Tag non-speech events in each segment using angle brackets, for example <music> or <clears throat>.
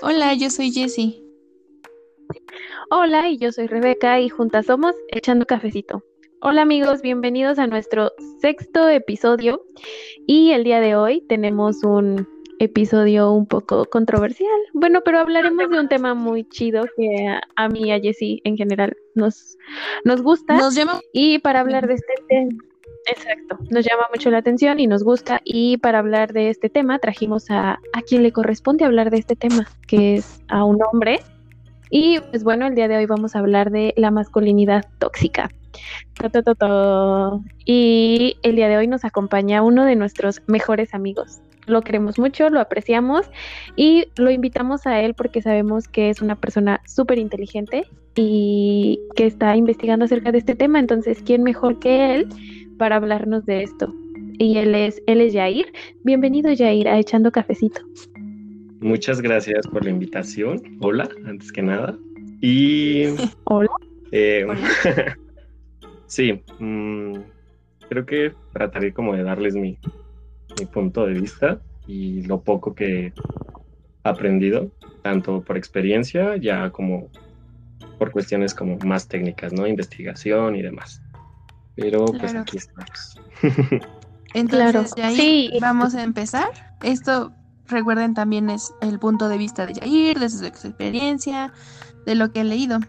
Hola, yo soy Jessie. Hola, y yo soy Rebeca y juntas somos Echando Cafecito. Hola amigos, bienvenidos a nuestro sexto episodio y el día de hoy tenemos un episodio un poco controversial. Bueno, pero hablaremos de un tema muy chido que a, mí y a Jessie en general nos, nos gusta. Nos llama. Y para hablar de este tema, exacto, nos llama mucho la atención y nos gusta. Y para hablar de este tema trajimos a, a quien le corresponde hablar de este tema, que es a un hombre. Y pues bueno, el día de hoy vamos a hablar de la masculinidad tóxica. Y el día de hoy nos acompaña uno de nuestros mejores amigos, lo queremos mucho, lo apreciamos y lo invitamos a él porque sabemos que es una persona súper inteligente y que está investigando acerca de este tema. Entonces, ¿quién mejor que él para hablarnos de esto? Y él es, él es Jair. Bienvenido, Jair, a Echando Cafecito. Muchas gracias por la invitación. Hola, antes que nada. Y. <laughs> Hola. Eh, <laughs> sí, mm, creo que trataré como de darles mi, mi punto de vista y lo poco que he aprendido, tanto por experiencia ya como por cuestiones como más técnicas, ¿no? Investigación y demás. Pero pues aquí estamos. <laughs> Entonces, de ahí vamos a empezar. Esto, recuerden, también es el punto de vista de Jair, de su experiencia, de lo que he leído.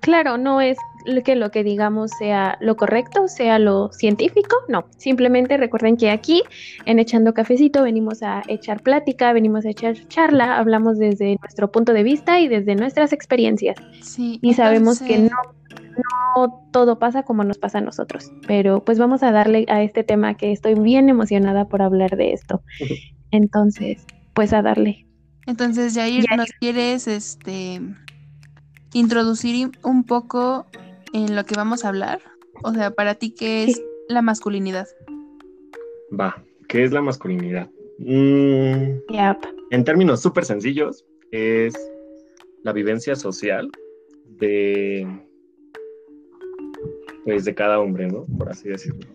Claro, no es que lo que digamos sea lo correcto, sea lo científico, no. Simplemente recuerden que aquí en Echando Cafecito venimos a echar plática, venimos a echar charla, hablamos desde nuestro punto de vista y desde nuestras experiencias. Sí, y sabemos que no, no todo pasa como nos pasa a nosotros, pero pues vamos a darle a este tema que estoy bien emocionada por hablar de esto. <laughs> Entonces, pues a darle. Entonces, Jair, ¿nos quieres este introducir un poco en lo que vamos a hablar? O sea, para ti, ¿qué es la masculinidad? Va, ¿qué es la masculinidad? Mm, en términos súper sencillos, es la vivencia social de, pues, de cada hombre, ¿no? Por así decirlo.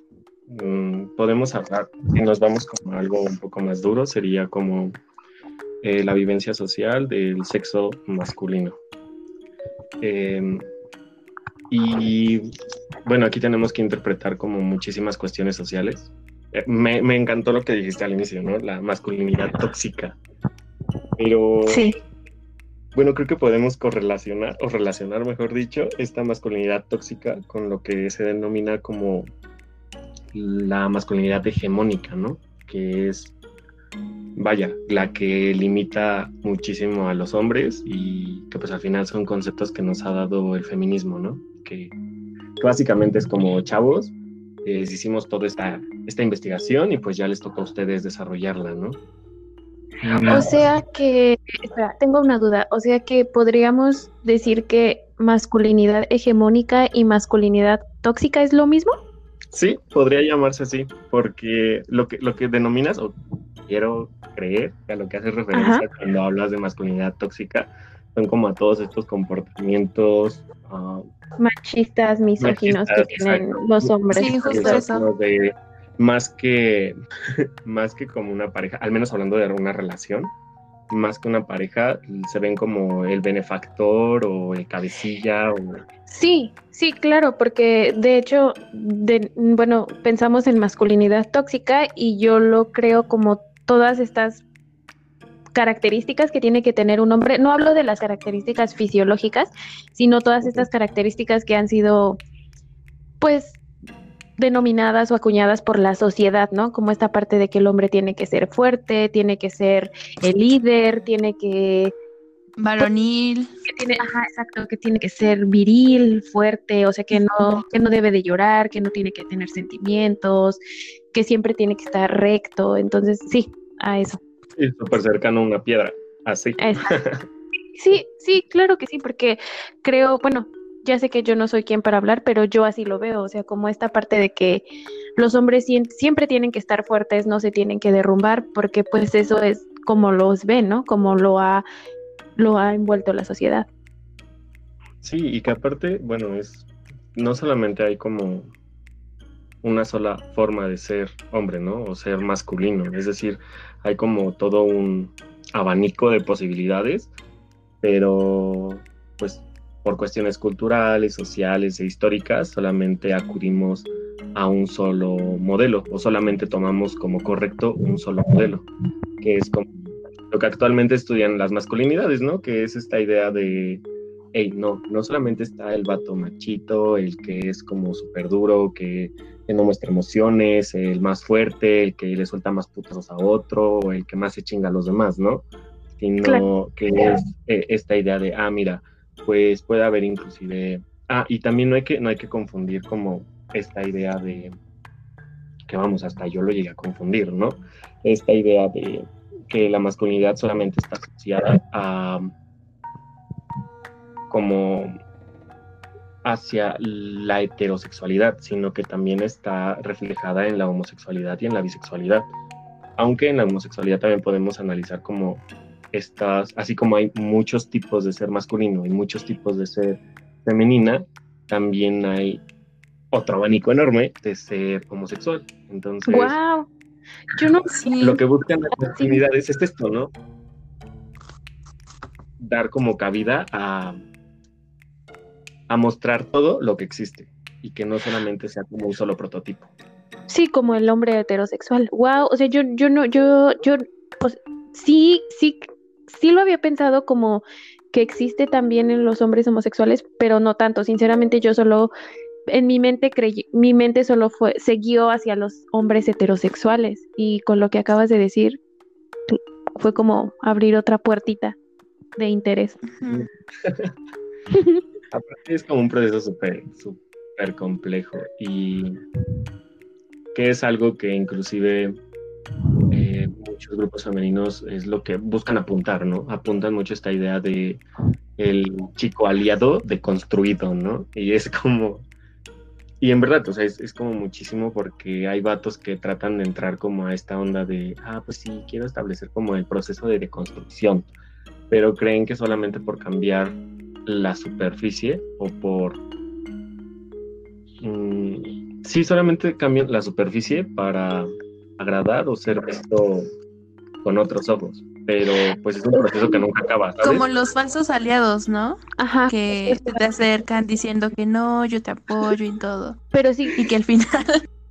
Mm, podemos hablar, si nos vamos como algo un poco más duro, sería como eh, la vivencia social del sexo masculino. Em, y bueno, aquí tenemos que interpretar como muchísimas cuestiones sociales. Eh, me, me, encantó lo que dijiste al inicio, ¿no? La masculinidad tóxica. Pero sí. bueno, creo que podemos correlacionar, o relacionar, mejor dicho, esta masculinidad tóxica con lo que se denomina como la masculinidad hegemónica, ¿no? Que es vaya, la que limita muchísimo a los hombres y que pues al final son conceptos que nos ha dado el feminismo, ¿no? Que, básicamente es como chavos, eh, hicimos toda esta, esta investigación y pues ya les toca a ustedes desarrollarla, ¿no? O sea que, espera, tengo una duda, o sea que podríamos decir que masculinidad hegemónica y masculinidad tóxica es lo mismo? Sí, podría llamarse así, porque lo que, lo que denominas, o quiero creer que a lo que haces referencia cuando hablas de masculinidad tóxica son como a todos estos comportamientos ah, machistas, misóginos que tienen los hombres. Sí, justo eso. más que <laughs> más que como una pareja, al menos hablando de una relación, más que una pareja, se ven como el benefactor o el cabecilla. O... Sí, sí, claro, porque de hecho, de, bueno, pensamos en masculinidad tóxica y yo lo creo como todas estas características que tiene que tener un hombre. No hablo de las características fisiológicas, sino todas estas características que han sido, pues, denominadas o acuñadas por la sociedad, ¿no? Como esta parte de que el hombre tiene que ser fuerte, tiene que ser el líder, tiene que varonil, que tiene, ajá, exacto, que tiene que ser viril, fuerte, o sea, que no que no debe de llorar, que no tiene que tener sentimientos, que siempre tiene que estar recto, entonces sí, a eso. Sí, súper cercano a una piedra, así. <laughs> sí, sí, claro que sí, porque creo, bueno, ya sé que yo no soy quien para hablar, pero yo así lo veo, o sea, como esta parte de que los hombres siempre tienen que estar fuertes, no se tienen que derrumbar, porque pues eso es como los ven, ¿no? Como lo ha, lo ha envuelto la sociedad. Sí, y que aparte, bueno, es, no solamente hay como una sola forma de ser hombre, ¿no? O ser masculino. Es decir, hay como todo un abanico de posibilidades, pero pues por cuestiones culturales, sociales e históricas solamente acudimos a un solo modelo o solamente tomamos como correcto un solo modelo, que es como lo que actualmente estudian las masculinidades, ¿no? Que es esta idea de, hey, no, no solamente está el vato machito, el que es como súper duro, que, no muestra emociones, el más fuerte, el que le suelta más putas a otro, el que más se chinga a los demás, ¿no? Sino que es eh, esta idea de, ah, mira, pues puede haber inclusive, ah, y también no hay que, no hay que confundir como esta idea de, que vamos, hasta yo lo llegué a confundir, ¿no? Esta idea de que la masculinidad solamente está asociada a como hacia la heterosexualidad, sino que también está reflejada en la homosexualidad y en la bisexualidad. Aunque en la homosexualidad también podemos analizar como estas, así como hay muchos tipos de ser masculino y muchos tipos de ser femenina, también hay otro abanico enorme de ser homosexual. Entonces, wow. Yo no Lo que buscan las actividades es esto, ¿no? Dar como cabida a, a mostrar todo lo que existe y que no solamente sea como un solo prototipo. Sí, como el hombre heterosexual. Wow, o sea, yo, yo no, yo, yo, sí, sí, sí lo había pensado como que existe también en los hombres homosexuales, pero no tanto. Sinceramente, yo solo en mi mente creí, mi mente solo fue, se guió hacia los hombres heterosexuales y con lo que acabas de decir fue como abrir otra puertita de interés. <laughs> es como un proceso súper, súper complejo y que es algo que inclusive eh, muchos grupos femeninos es lo que buscan apuntar, ¿no? Apuntan mucho esta idea de el chico aliado deconstruido, ¿no? Y es como y en verdad, o sea, es, como muchísimo porque hay vatos que tratan de entrar como a esta onda de, ah, pues sí, quiero establecer como el proceso de deconstrucción, pero creen que solamente por cambiar la superficie o por... Mm, sí, solamente cambian la superficie para agradar o ser visto con otros ojos pero pues es un proceso que nunca acaba. Como los falsos aliados, ¿no? Ajá. Que te acercan diciendo que no, yo te apoyo y todo. Pero sí. Y que al final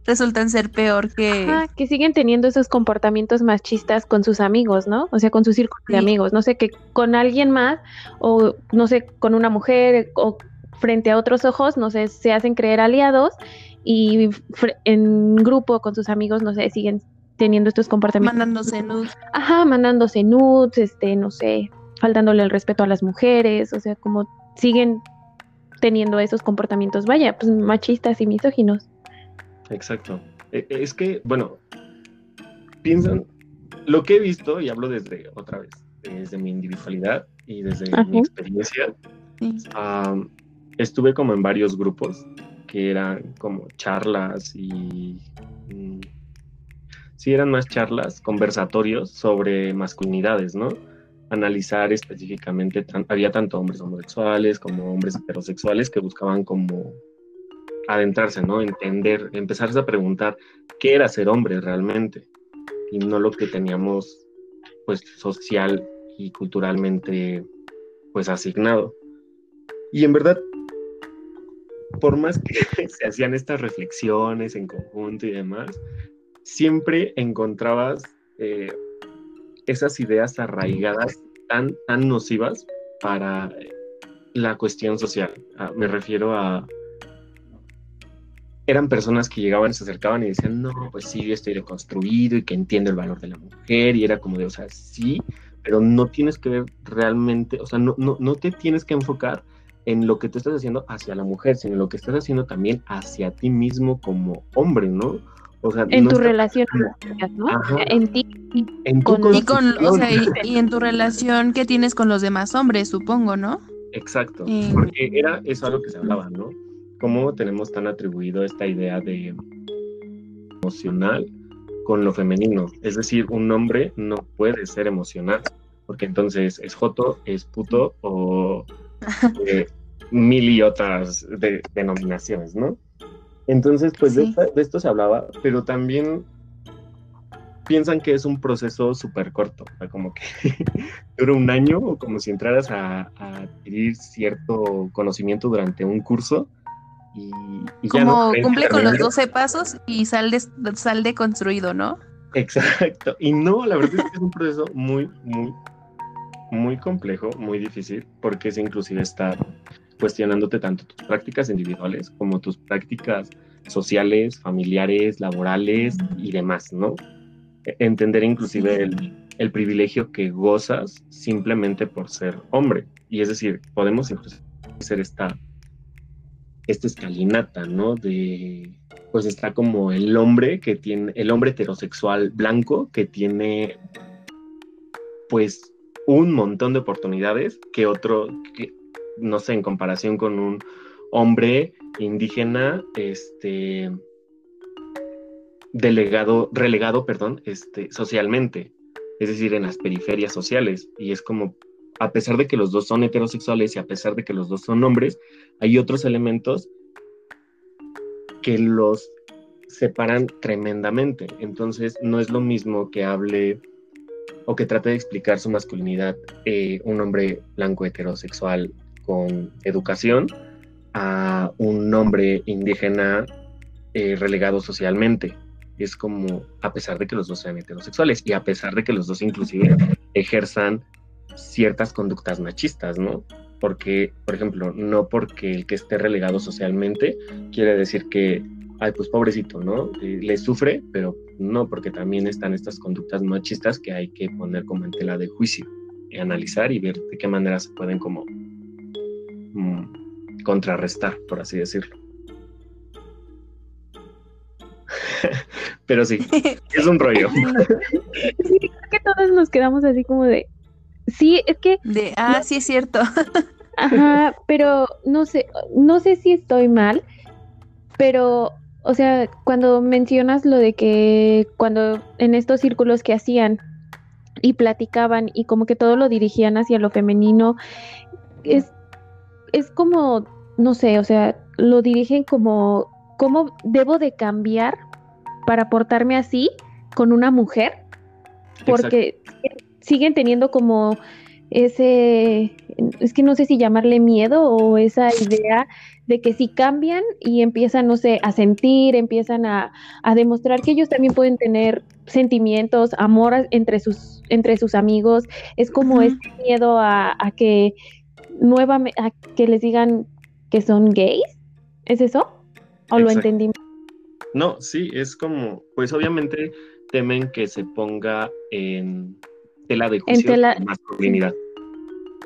resultan ser peor que... Ajá, que siguen teniendo esos comportamientos machistas con sus amigos, ¿no? O sea, con su círculo de amigos. No sé, que con alguien más o, no sé, con una mujer o frente a otros ojos, no sé, se hacen creer aliados y en grupo con sus amigos, no sé, siguen teniendo estos comportamientos. Mandándose nudes. Ajá, mandándose nudes, este, no sé, faltándole el respeto a las mujeres, o sea, como siguen teniendo esos comportamientos, vaya, pues machistas y misóginos. Exacto. E, e, es que, bueno, piensan, lo que he visto, y hablo desde otra vez, desde mi individualidad y desde mi experiencia, estuve como en varios grupos que eran como charlas y mm, sí eran más charlas, conversatorios sobre masculinidades, ¿no? Analizar específicamente, había tanto hombres homosexuales como hombres heterosexuales que buscaban como adentrarse, ¿no? Entender, empezarse a preguntar qué era ser hombre realmente y no lo que teníamos pues social y culturalmente pues asignado. Y en verdad, por más que <laughs> se hacían estas reflexiones en conjunto y demás, siempre encontrabas eh, esas ideas arraigadas tan, tan nocivas para la cuestión social. Ah, me refiero a... Eran personas que llegaban, se acercaban y decían, no, pues sí, yo estoy deconstruido y que entiendo el valor de la mujer. Y era como de, o sea, sí, pero no tienes que ver realmente, o sea, no, no, no te tienes que enfocar en lo que tú estás haciendo hacia la mujer, sino en lo que estás haciendo también hacia ti mismo como hombre, ¿no? en tu relación, ¿no? En ti en con, y, con, o sea, y, en tu relación que tienes con los demás hombres, supongo, ¿no? Exacto, porque era eso algo que se hablaba, ¿no? Cómo tenemos tan atribuido esta idea de emocional con lo femenino. Es decir, un hombre no puede ser emocional, porque entonces es joto, es puto o <laughs> eh, mil y otras denominaciones, ¿no? Entonces, pues de, esto se hablaba, pero también piensan que es un proceso súper corto, o sea, como que <laughs> dura un año o como si entraras a, adquirir cierto conocimiento durante un curso y, ya no cumple con los 12 pasos y sal de, sal de construido, ¿no? Exacto. Y no, la verdad es que es un proceso muy, muy, muy complejo, muy difícil, porque es inclusive estar cuestionándote tanto tus prácticas individuales como tus prácticas sociales, familiares, laborales y demás, ¿no? E, entender inclusive el, privilegio que gozas simplemente por ser hombre. Y es decir, podemos incluso hacer esta, esta escalinata, ¿no? De, pues está como el hombre que tiene, el hombre heterosexual blanco que tiene, pues, un montón de oportunidades que otro, que, no sé, en comparación con un hombre indígena, este, delegado, relegado, perdón, este, socialmente, es decir, en las periferias sociales. Y es como, a pesar de que los dos son heterosexuales y a pesar de que los dos son hombres, hay otros elementos que los separan tremendamente. Entonces, no es lo mismo que hable o que trate de explicar su masculinidad eh, un hombre blanco heterosexual con educación a un hombre indígena eh, relegado socialmente. Es como, a pesar de que los dos sean heterosexuales y a pesar de que los dos inclusive ejerzan ciertas conductas machistas, ¿no? Porque, por ejemplo, no porque el que esté relegado socialmente quiere decir que, ay, pues pobrecito, ¿no? Eh, le sufre, pero no, porque también están estas conductas machistas que hay que poner como en tela de juicio y analizar y ver de qué manera se pueden como Mm, contrarrestar, por así decirlo. <laughs> Pero sí, <laughs> es un rollo. Sí, creo que todos nos quedamos así como de, sí, es que... De, ah, sí es cierto. <laughs> Ajá, pero no sé, no sé si estoy mal, pero, o sea, cuando mencionas lo de que cuando en estos círculos que hacían y platicaban y como que todo lo dirigían hacia lo femenino, es, es como, no sé, o sea, lo dirigen como, ¿cómo debo de cambiar para portarme así con una mujer? Porque siguen teniendo como ese, es que no sé si llamarle miedo o esa idea de que si cambian y empiezan, no sé, a sentir, empiezan a, demostrar que ellos también pueden tener sentimientos, amor entre sus, entre sus amigos, es como ese miedo a, a que nuevamente a que les digan que son gays? ¿Es eso? ¿O lo entendí? No, sí, es como, pues obviamente temen que se ponga en tela de juicio masculinidad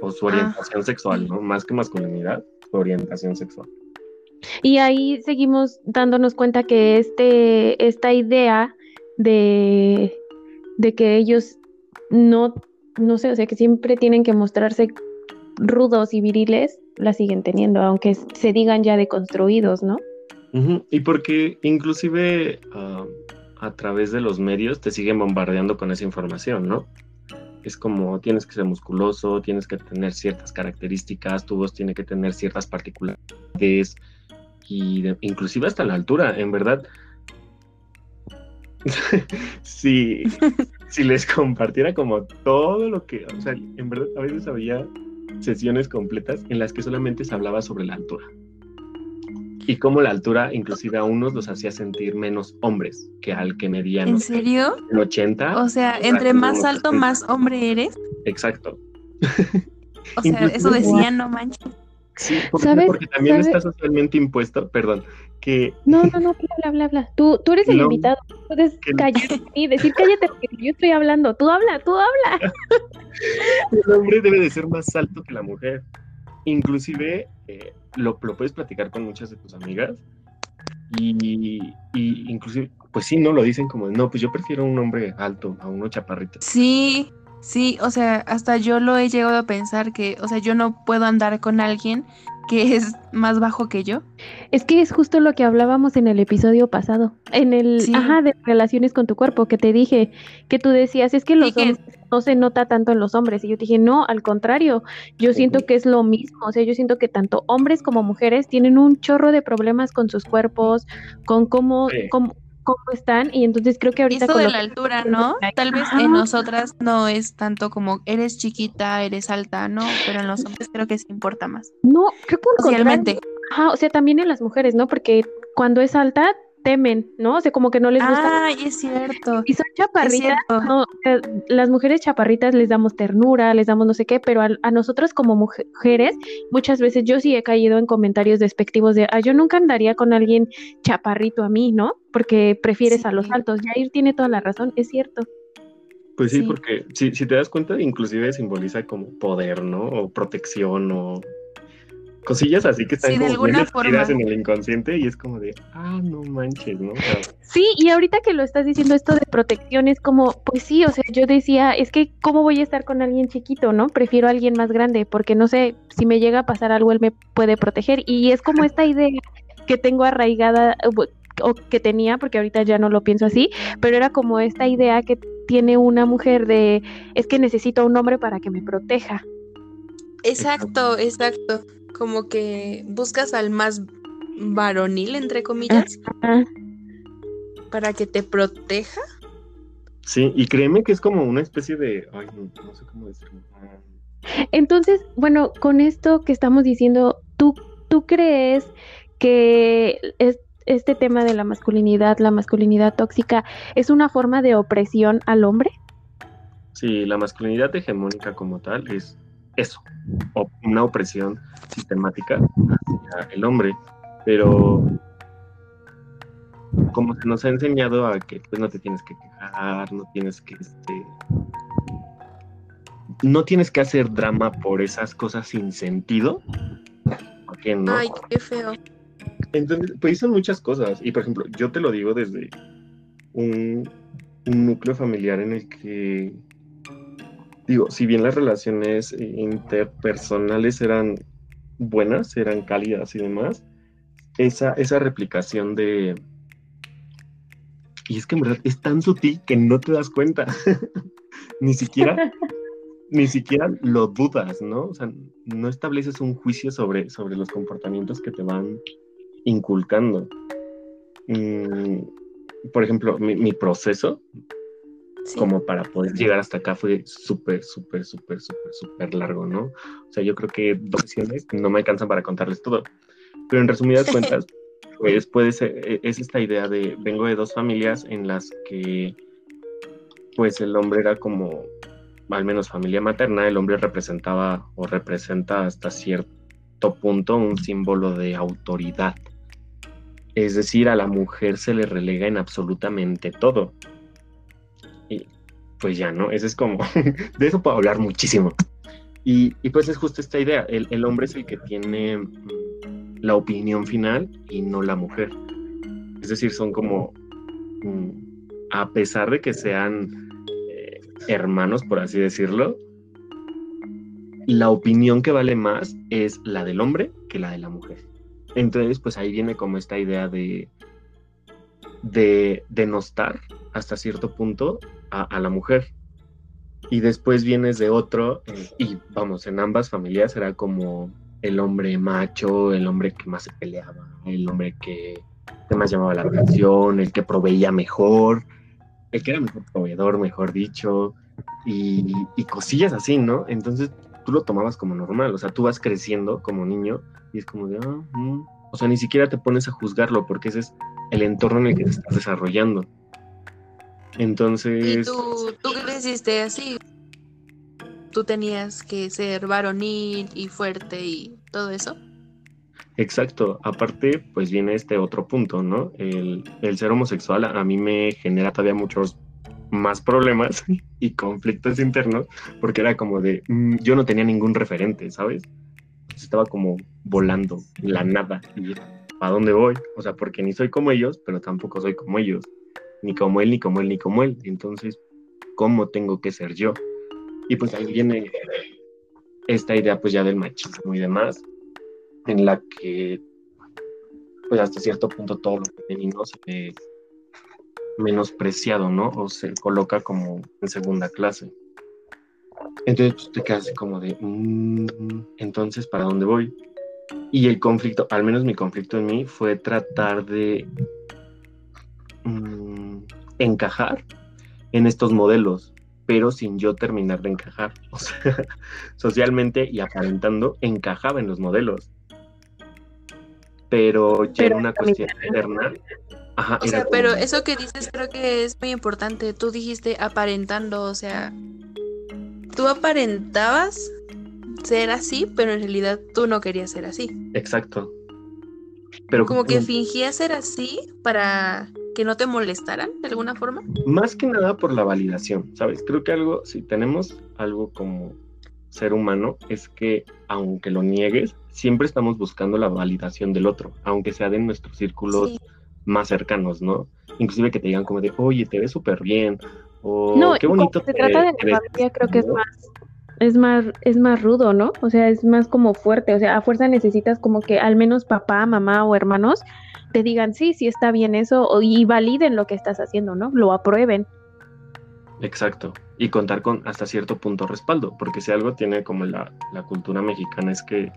o su ah. orientación sexual, ¿no? Más que masculinidad, su orientación sexual. Y ahí seguimos dándonos cuenta que este, esta idea de, de que ellos no, no sé, o sea, que siempre tienen que mostrarse rudos y viriles la siguen teniendo, aunque se digan ya deconstruidos, ¿no? Y porque inclusive ah, a través de los medios te siguen bombardeando con esa información, ¿no? Es como tienes que ser musculoso, tienes que tener ciertas características, tu voz tiene que tener ciertas particularidades y inclusive hasta la altura, en verdad. <laughs> si, <laughs> si les compartiera como todo lo que, o sea, en verdad a veces había sesiones completas en las que solamente se hablaba sobre la altura. Y cómo la altura inclusive a unos los hacía sentir menos hombres que al que medían. ¿En serio? En 80. O sea, entre más alto, más hombre eres. Exacto. O sea, eso decían, no manches. Sí, porque, también está socialmente impuesto, perdón, que... No, no, no, bla, bla, bla. Tú, tú eres el invitado, puedes callarte y decir cállate porque yo estoy hablando. Tú habla, tú habla. <laughs> el hombre debe de ser más alto que la mujer. Inclusive, eh, lo, lo, puedes platicar con muchas de tus amigas y, y inclusive, pues sí, no, lo dicen como, no, pues yo prefiero un hombre alto a uno chaparrito. Sí, Sí, o sea, hasta yo lo he llegado a pensar que, o sea, yo no puedo andar con alguien que es más bajo que yo. Es que es justo lo que hablábamos en el episodio pasado, en el, ajá, de relaciones con tu cuerpo, que te dije, que tú decías, es que los hombres no se nota tanto en los hombres, y yo dije, no, al contrario, yo siento que es lo mismo, o sea, yo siento que tanto hombres como mujeres tienen un chorro de problemas con sus cuerpos, con cómo, cómo cómo están y entonces creo que ahorita... Esto de la altura, ¿no? Tal vez en nosotras no es tanto como eres chiquita, eres alta, ¿no? Pero en los hombres creo que sí importa más. No, creo que Socialmente. Ajá, o sea, también en las mujeres, ¿no? Porque cuando es alta temen, ¿no? O sea, como que no les gusta. Ay, es cierto. Y son chaparritas, no, o sea, las mujeres chaparritas les damos ternura, les damos no sé qué, pero a, a nosotros como muje- mujeres, muchas veces yo sí he caído en comentarios despectivos de, ah, yo nunca andaría con alguien chaparrito a mí, ¿no? Porque prefieres a los altos. Jair tiene toda la razón, es cierto. Pues sí, Sí. porque si, si te das cuenta, inclusive simboliza como poder, ¿no? O protección o cosillas así que están Sí, como bien forma. en el inconsciente y es como de, ah, no manches, ¿no? O sea, Sí, y ahorita que lo estás diciendo esto de protección es como, pues sí, o sea, yo decía, es que ¿cómo voy a estar con alguien chiquito, no? Prefiero a alguien más grande, porque no sé, si me llega a pasar algo, él me puede proteger. Y es como esta idea que tengo arraigada, o que tenía, porque ahorita ya no lo pienso así, pero era como esta idea que tiene una mujer de, es que necesito a un hombre para que me proteja. Exacto, exacto. Como que buscas al más varonil, entre comillas, para que te proteja. sí, y créeme que es como una especie de, ay, no, no sé cómo decirlo. Entonces, bueno, con esto que estamos diciendo, ¿tú, tú crees que es- este tema de la masculinidad, la masculinidad tóxica, es una forma de opresión al hombre? Sí, la masculinidad hegemónica como tal es eso, una opresión sistemática hacia el hombre, pero como se nos ha enseñado a que pues no te tienes que quejar, no tienes que este no tienes que hacer drama por esas cosas sin sentido. ¿Por qué no? Ay, qué feo. Entonces, pues son muchas cosas. Y por ejemplo, yo te lo digo desde un, un núcleo familiar en el que, digo, si bien las relaciones eh, interpersonales eran buenas, eran cálidas y demás, esa, esa replicación de... Y es que en verdad es tan sutil que no te das cuenta. <laughs> ni siquiera <laughs> ni siquiera lo dudas, ¿no? O sea, no estableces un juicio sobre, sobre los comportamientos que te van inculcando. Mm, por ejemplo, mi, mi proceso, Sí. como para poder llegar hasta acá, fue súper, súper, súper, súper, súper largo, ¿no? O sea, yo creo que dos sesiones no me alcanzan para contarles todo. Pero en resumidas <laughs> cuentas, pues puede ser, e- es esta idea de, vengo de dos familias en las que, pues el hombre era como, al menos familia materna, el hombre representaba o representa hasta cierto punto un símbolo de autoridad. Es decir, a la mujer se le relega en absolutamente todo. Pues ya, ¿no? Ese es como, <laughs> de eso puedo hablar muchísimo. Y, y pues es justo esta idea, el, el hombre es el que tiene mm, la opinión final y no la mujer. Es decir, son como, mm, a pesar de que sean eh, hermanos, por así decirlo, la opinión que vale más es la del hombre que la de la mujer. Entonces, pues ahí viene como esta idea de, de denostar hasta cierto punto a, la mujer. Y después vienes de otro, y vamos, en ambas familias era como el hombre macho, el hombre que más se peleaba, el hombre que, que más llamaba la atención, el que proveía mejor, el que era mejor proveedor, mejor dicho, y, y cosillas así, ¿no? Entonces tú lo tomabas como normal, o sea, tú vas creciendo como niño y es como de, ah, mm. o sea, ni siquiera te pones a juzgarlo porque ese es el entorno en el que te estás desarrollando. ¿Y Entonces, tú, tú creciste así? Tú tenías que ser varonil y fuerte y todo eso. exacto, aparte, pues viene este otro punto, ¿no? El, el ser homosexual a, mí me genera todavía muchos más problemas <laughs> y conflictos internos porque era como de, mm, yo no tenía ningún referente, ¿sabes? Estaba como volando la nada y ¿a dónde voy? O sea, porque ni soy como ellos, pero tampoco soy como ellos, ni como él, ni como él, ni como él. Entonces, ¿cómo tengo que ser yo? Y pues ahí viene esta idea pues ya del machismo y demás, en la que pues hasta cierto punto todo lo femenino se ve menospreciado, ¿no? O se coloca como en segunda clase. Entonces pues, te quedas como de, "Mm, entonces, ¿para dónde voy? Y el conflicto, al menos mi conflicto en mí, fue tratar de encajar en estos modelos, pero sin yo terminar de encajar. <laughs> O sea, socialmente y aparentando, encajaba en los modelos. Pero ya era una cuestión interna. Ajá, o sea, pero eso que dices creo que es muy importante. Tú dijiste aparentando, o sea, tú aparentabas ser así, pero en realidad tú no querías ser así. Exacto. Pero como que fingías ser así para que no te molestaran de alguna forma. Más que nada por la validación, ¿sabes? Creo que algo, si tenemos algo como ser humano, es que aunque lo niegues, siempre estamos buscando la validación del otro, aunque sea de nuestros círculos más cercanos, ¿no? Inclusive que te digan como de, oye, te ves súper bien, o no, qué bonito. Se trata de la familia, creo que es más es más, es más rudo, ¿no? O sea, es más como fuerte, o sea, a fuerza necesitas como que al menos papá, mamá o hermanos te digan, sí, sí está bien eso, y validen lo que estás haciendo, ¿no? Lo aprueben. Exacto. Y contar con hasta cierto punto respaldo, porque si algo tiene como la, cultura mexicana es que,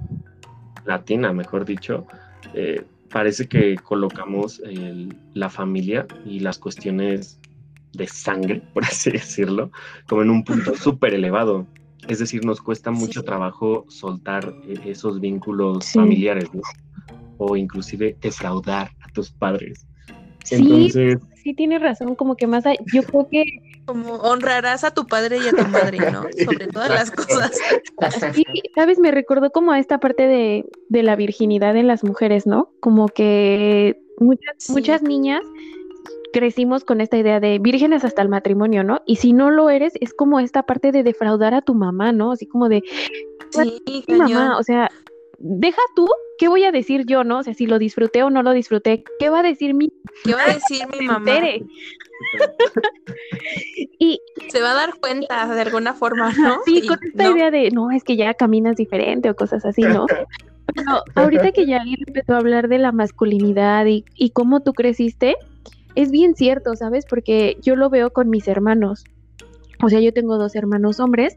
latina, mejor dicho, eh, parece que colocamos la familia y las cuestiones de sangre, <laughs> por así decirlo, como en un punto <laughs> súper elevado. Es decir, nos cuesta mucho trabajo soltar eh, esos vínculos familiares, ¿no? O inclusive defraudar a tus padres. Sí, sí tienes razón, como que más, yo creo que... Como honrarás a tu padre y a tu madre, ¿no? <laughs> Sobre todas las cosas. Sí, sabes, me recordó como a esta parte de, de la virginidad en las mujeres, ¿no? Como que muchas, muchas niñas crecimos con esta idea de vírgenes hasta el matrimonio, ¿no? Y si no lo eres, es como esta parte de defraudar a tu mamá, ¿no? Así como de, sí, mamá, o sea, deja tú, ¿qué voy a decir yo, no? O sea, si lo disfruté o no lo disfruté, ¿qué va a decir mi ¿Qué va a decir mi mamá? <laughs> y se va a dar cuenta de alguna forma, ¿no? <laughs> Sí, con esta idea de, no, es que ya caminas diferente o cosas así, ¿no? <laughs> Pero ahorita que ya empezó a hablar de la masculinidad y, y cómo tú creciste, es bien cierto, ¿sabes? Porque yo lo veo con mis hermanos. O sea, yo tengo dos hermanos hombres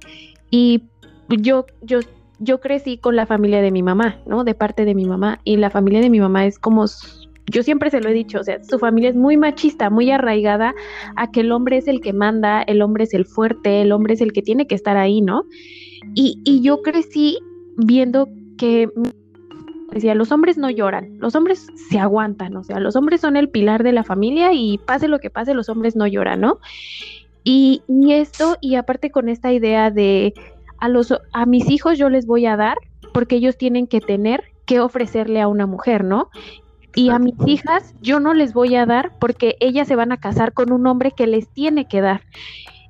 y yo, yo, yo crecí con la familia de mi mamá, ¿no? De parte de mi mamá. Y la familia de mi mamá es como, yo siempre se lo he dicho, o sea, su familia es muy machista, muy arraigada a que el hombre es el que manda, el hombre es el fuerte, el hombre es el que tiene que estar ahí, ¿no? Y, yo crecí viendo que decía, los hombres no lloran, los hombres se aguantan, o sea, los hombres son el pilar de la familia y pase lo que pase, los hombres no lloran, ¿no? Y, esto, y aparte con esta idea de a, los, a mis hijos yo les voy a dar porque ellos tienen que tener que ofrecerle a una mujer, ¿no? Y a mis hijas yo no les voy a dar porque ellas se van a casar con un hombre que les tiene que dar.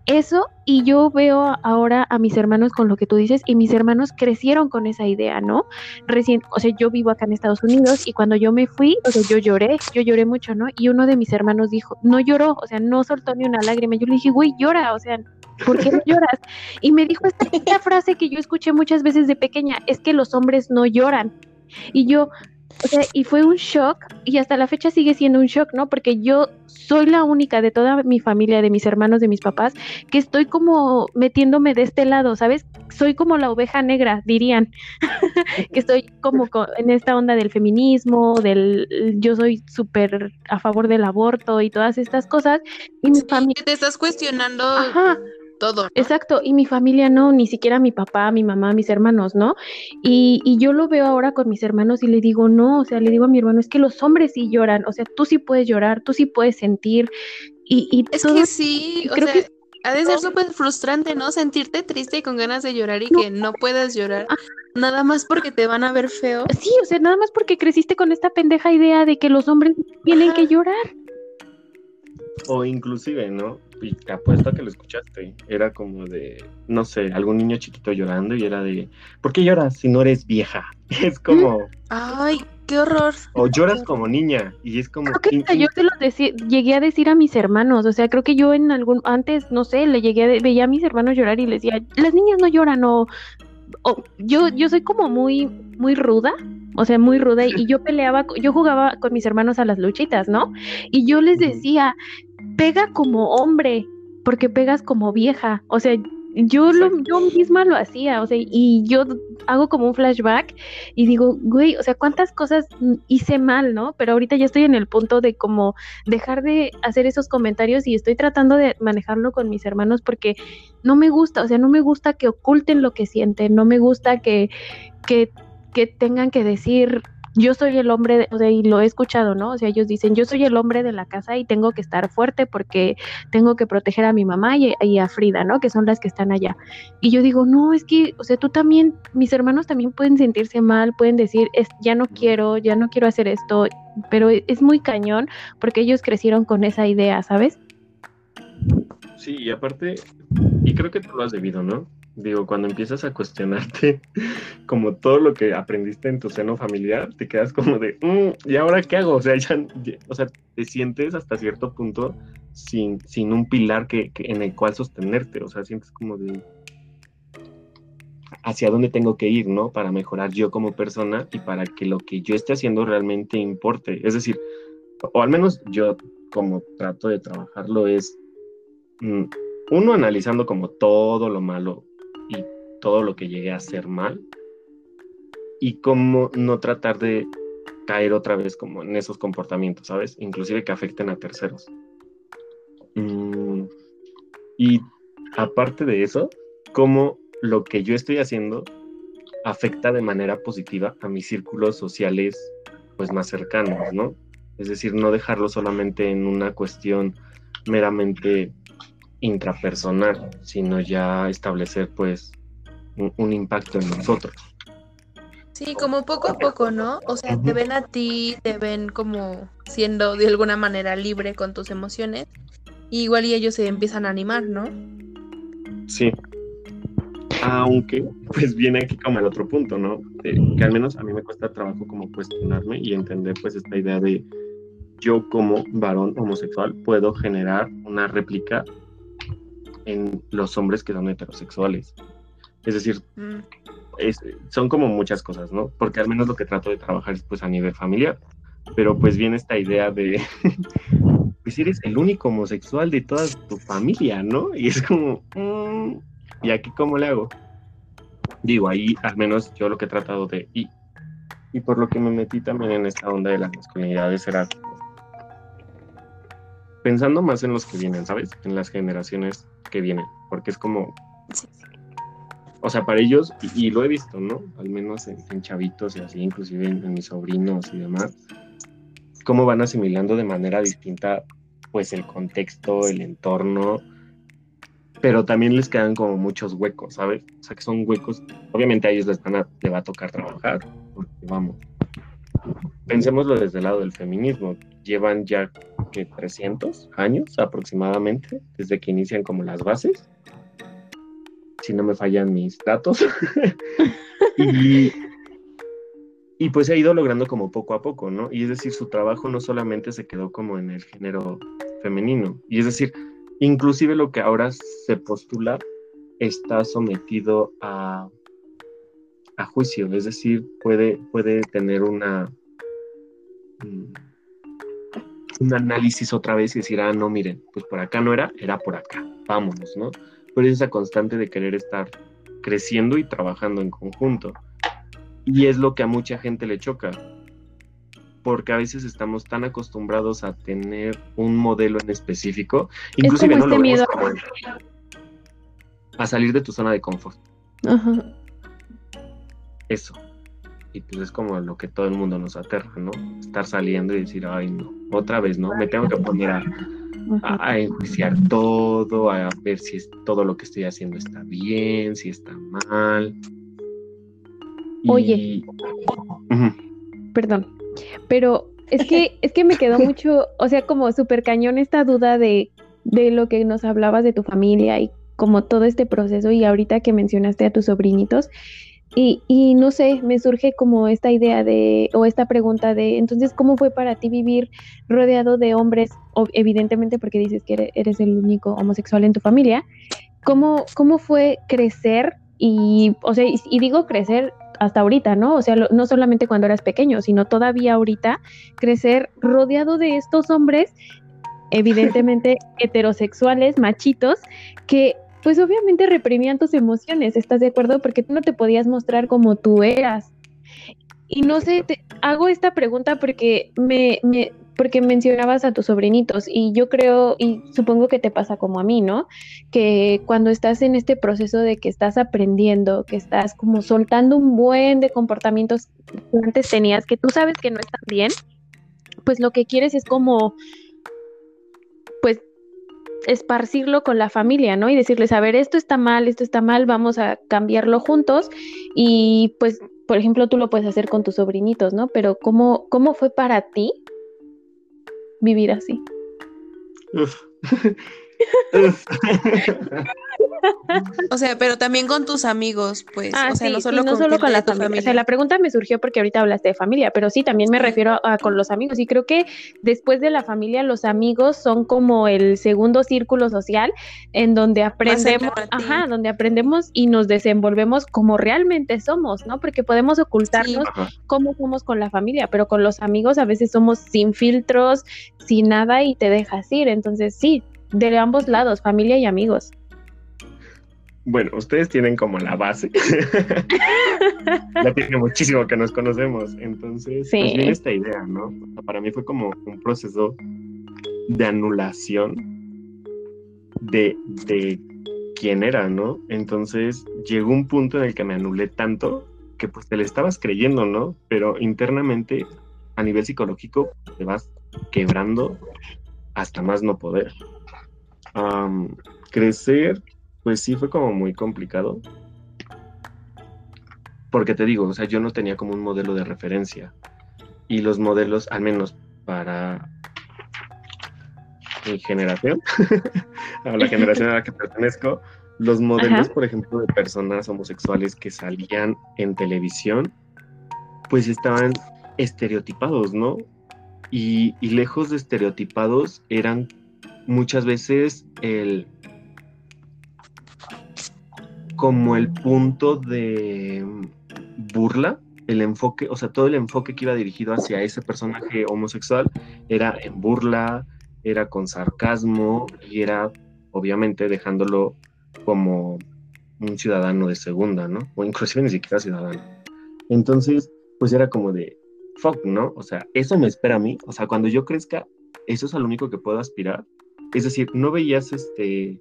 Eso, y yo veo ahora a mis hermanos con lo que tú dices, y mis hermanos crecieron con esa idea, ¿no? Recién, o sea, yo vivo acá en Estados Unidos y cuando yo me fui, o sea, yo lloré, yo lloré mucho, ¿no? Y uno de mis hermanos dijo, no lloró, o sea, no soltó ni una lágrima. Yo le dije, güey, llora, o sea, ¿por qué no lloras? Y me dijo esta, <laughs> esta frase que yo escuché muchas veces de pequeña, es que los hombres no lloran. Y yo, o sea, y fue un shock, y hasta la fecha sigue siendo un shock, ¿no? Porque yo soy la única de toda mi familia, de mis hermanos, de mis papás, que estoy como metiéndome de este lado, ¿sabes? Soy como la oveja negra, dirían, <laughs> que estoy como en esta onda del feminismo, del yo soy súper a favor del aborto y todas estas cosas. Y mi familia... Te estás cuestionando todo. Exacto, y mi familia no, ni siquiera mi papá, mi mamá, mis hermanos, ¿no? Y, y, yo lo veo ahora con mis hermanos y le digo, no, o sea, le digo a mi hermano, es que los hombres sí lloran, o sea, tú sí puedes llorar, tú sí puedes sentir. Y, y es que sí, o sea, ha de ser súper frustrante, ¿no? Sentirte triste y con ganas de llorar y que no puedas llorar. Ah. Nada más porque te van a ver feo. Sí, o sea, nada más porque creciste con esta pendeja idea de que los hombres tienen que llorar. O inclusive, ¿no? Y te apuesto a que lo escuchaste, era como de, no sé, algún niño chiquito llorando y era de, ¿por qué lloras si no eres vieja? <laughs> Es como... Ay, qué horror. O lloras como niña y es como... Creo que yo te lo llegué a decir a mis hermanos, o sea, creo que yo en algún, antes, no sé, le llegué a, veía a mis hermanos llorar y les decía, las niñas no lloran o... o yo, yo soy como muy, muy ruda, o sea, muy ruda, y yo peleaba, yo jugaba con mis hermanos a las luchitas, ¿no? Y yo les decía, pega como hombre, porque pegas como vieja. O sea, yo, lo, yo misma lo hacía, o sea, y yo hago como un flashback y digo, güey, o sea, cuántas cosas hice mal, ¿no? Pero ahorita ya estoy en el punto de como dejar de hacer esos comentarios y estoy tratando de manejarlo con mis hermanos porque no me gusta, o sea, no me gusta que oculten lo que sienten, no me gusta que, que, que tengan que decir yo soy el hombre, de, o sea, y lo he escuchado, ¿no? O sea, ellos dicen, yo soy el hombre de la casa y tengo que estar fuerte porque tengo que proteger a mi mamá y, a Frida, ¿no? Que son las que están allá. Y yo digo, no, es que, o sea, tú también, mis hermanos también pueden sentirse mal, pueden decir, es, ya no quiero, ya no quiero hacer esto, pero es muy cañón porque ellos crecieron con esa idea, ¿sabes? Sí, y aparte, y creo que tú lo has debido, ¿no? Digo, cuando empiezas a cuestionarte <laughs> como todo lo que aprendiste en tu seno familiar, te quedas como de, mm, ¿y ahora qué hago? O sea, o sea, te sientes hasta cierto punto sin, sin un pilar que, en el cual sostenerte, o sea, sientes como de hacia dónde tengo que ir, ¿no? Para mejorar yo como persona y para que lo que yo esté haciendo realmente importe. Es decir, o al menos yo como trato de trabajarlo es, mm, uno, analizando como todo lo malo todo lo que llegué a hacer mal y cómo no tratar de caer otra vez como en esos comportamientos, ¿sabes? Inclusive que afecten a terceros. Mm, y aparte de eso, cómo lo que yo estoy haciendo afecta de manera positiva a mis círculos sociales pues más cercanos, ¿no? Es decir, no dejarlo solamente en una cuestión meramente intrapersonal, sino ya establecer pues un, impacto en nosotros. Sí, como poco a poco, ¿no? O sea, te ven a ti, te ven como siendo de alguna manera libre con tus emociones, y igual y ellos se empiezan a animar, ¿no? Sí. Aunque, pues viene aquí como el otro punto, ¿no? que al menos a mí me cuesta trabajo como cuestionarme y entender pues esta idea de yo como varón homosexual puedo generar una réplica en los hombres que son heterosexuales. Es decir, mm. son como muchas cosas, ¿no? Porque al menos lo que trato de trabajar es pues a nivel familiar, pero pues viene esta idea de, <laughs> pues eres el único homosexual de toda tu familia, ¿no? Y es como, mm, ¿y aquí cómo le hago? Digo, ahí al menos yo lo que he tratado de, y, y por lo que me metí también en esta onda de las masculinidades era pensando más en los que vienen, ¿sabes? En las generaciones que vienen, porque es como, o sea, para ellos, y, lo he visto, ¿no? Al menos en, chavitos y así, inclusive en, mis sobrinos y demás, cómo van asimilando de manera distinta, pues, el contexto, el entorno, pero también les quedan como muchos huecos, ¿sabes? O sea, que son huecos, obviamente a ellos les, van a, les va a tocar trabajar, porque vamos, pensémoslo desde el lado del feminismo, llevan ya que 300 años aproximadamente desde que inician como las bases, si no me fallan mis datos. <laughs> y, y pues se ha ido logrando como poco a poco, ¿no? Y es decir, su trabajo no solamente se quedó como en el género femenino, y es decir, inclusive lo que ahora se postula está sometido a, a juicio, es decir, puede, puede tener una, Mm, un análisis otra vez y decir, ah, no, miren, pues por acá no era, era por acá, vámonos, ¿no? Pero es esa constante de querer estar creciendo y trabajando en conjunto. Y es lo que a mucha gente le choca, porque a veces estamos tan acostumbrados a tener un modelo en específico, inclusive no lo este a salir de tu zona de confort. Eso y pues es como lo que todo el mundo nos aterra, ¿no? Estar saliendo y decir, ay, no, otra vez, ¿no? Me tengo que poner a, a, enjuiciar todo, a ver si es, todo lo que estoy haciendo está bien, si está mal. Oye, perdón, pero es que, <laughs> es que me quedó mucho, o sea, como súper cañón esta duda de, de lo que nos hablabas de tu familia y como todo este proceso y ahorita que mencionaste a tus sobrinitos, y, no sé, me surge como esta idea de, o esta pregunta de, entonces, ¿cómo fue para ti vivir rodeado de hombres, evidentemente porque dices que eres el único homosexual en tu familia? ¿Cómo, cómo fue crecer? Y, o sea, y, digo crecer hasta ahorita, ¿no? O sea, no solamente cuando eras pequeño, sino todavía ahorita, crecer rodeado de estos hombres, evidentemente <laughs> heterosexuales, machitos, que pues obviamente reprimían tus emociones, ¿estás de acuerdo? Porque tú no te podías mostrar como tú eras. Y no sé, te hago esta pregunta porque me, me, porque mencionabas a tus sobrinitos y yo creo y supongo que te pasa como a mí, ¿no? Que cuando estás en este proceso de que estás aprendiendo, que estás como soltando un buen de comportamientos que antes tenías, que tú sabes que no están bien, pues lo que quieres es como, esparcirlo con la familia, ¿no? Y decirles, a ver, esto está mal, esto está mal, vamos a cambiarlo juntos y pues, por ejemplo, tú lo puedes hacer con tus sobrinitos, ¿no? Pero ¿cómo, cómo fue para ti vivir así. <laughs> o sea, pero también con tus amigos, pues. Ah, o sea, no solo, con, la familia. O sea, la pregunta me surgió porque ahorita hablaste de familia, pero sí, también me refiero a, con los amigos. Y creo que después de la familia, los amigos son como el segundo círculo social en donde aprendemos, ajá, donde aprendemos y nos desenvolvemos como realmente somos, ¿no? Porque podemos ocultarnos cómo somos con la familia, pero con los amigos a veces somos sin filtros, sin nada y te dejas ir. Entonces, sí, de ambos lados, familia y amigos. Bueno, ustedes tienen como la base. <laughs> ya tiene muchísimo que nos conocemos. Entonces, pues viene esta idea, ¿no? Para mí fue como un proceso de anulación de, de quién era, ¿no? Entonces llegó un punto en el que me anulé tanto que pues te le estabas creyendo, ¿no? Pero internamente, a nivel psicológico, te vas quebrando hasta más no poder. Crecer pues sí fue como muy complicado. Porque te digo, o sea, yo no tenía como un modelo de referencia. Y los modelos, al menos para mi generación, <laughs> a la generación a la que pertenezco, los modelos, por ejemplo, de personas homosexuales que salían en televisión, pues estaban estereotipados, ¿no? Y, y lejos de estereotipados eran muchas veces el como el punto de burla, el enfoque, o sea, todo el enfoque que iba dirigido hacia ese personaje homosexual era en burla, era con sarcasmo y era obviamente dejándolo como un ciudadano de segunda, ¿no? O inclusive ni siquiera ciudadano. Entonces, pues era como de, fuck, ¿no? O sea, eso me espera a mí, o sea, cuando yo crezca, eso es lo único que puedo aspirar. Es decir, no veías este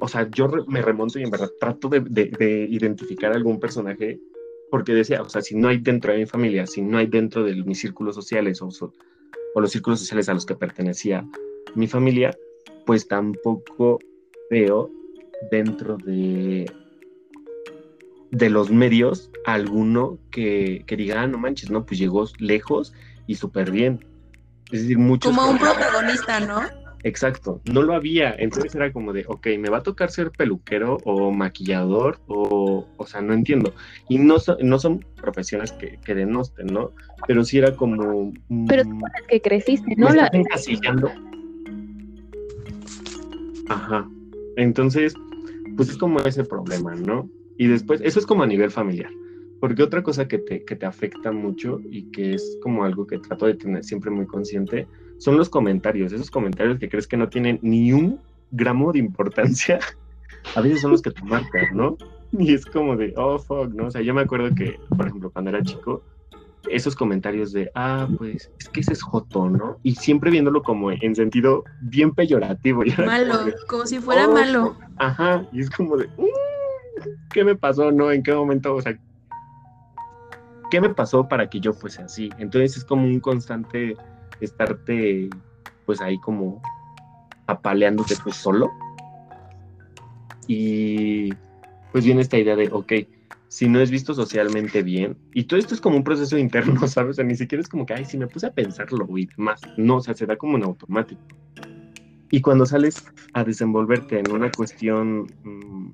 o sea, yo me remonto y en verdad trato de, identificar algún personaje porque decía, o sea, si no hay dentro de mi familia, si no hay dentro de mis círculos sociales o, o los círculos sociales a los que pertenecía mi familia, pues tampoco veo dentro de, de los medios alguno que, que diga, ah, no manches, no, pues llegó lejos y súper bien. Es decir, muchos... Como un protagonista, ¿no? Exacto, no lo había, entonces era como de, ok, me va a tocar ser peluquero o maquillador o, o sea, no entiendo. Y no, no son profesiones que, que denosten, ¿no? Pero sí era como... Pero tú que creciste, ¿no? La... encasillando. Ajá, entonces, pues es como ese problema, ¿no? Y después, eso es como a nivel familiar. Porque otra cosa que te, que te afecta mucho y que es como algo que trato de tener siempre muy consciente son los comentarios, esos comentarios que crees que no tienen ni un gramo de importancia, <laughs> a veces son los que te marcan, ¿no? Y es como de, oh, fuck, ¿no? O sea, yo me acuerdo que, por ejemplo, cuando era chico, esos comentarios de, ah, pues, es que ese es Joto, ¿no? Y siempre viéndolo como en sentido bien peyorativo. Malo, como, si fuera oh, malo. Ajá, y es como de, mm, ¿qué me pasó, no? ¿En qué momento? O sea, ¿qué me pasó para que yo fuese así? Entonces es como un constante estarte pues ahí como apaleándote pues solo. Y pues viene esta idea de, ok, si no es visto socialmente bien, y todo esto es como un proceso <laughs> interno, ¿sabes? O sea, ni siquiera es como que, ay, si me puse a pensarlo y demás. No, o sea, se da como en automático. Y cuando sales a desenvolverte en una cuestión, mm,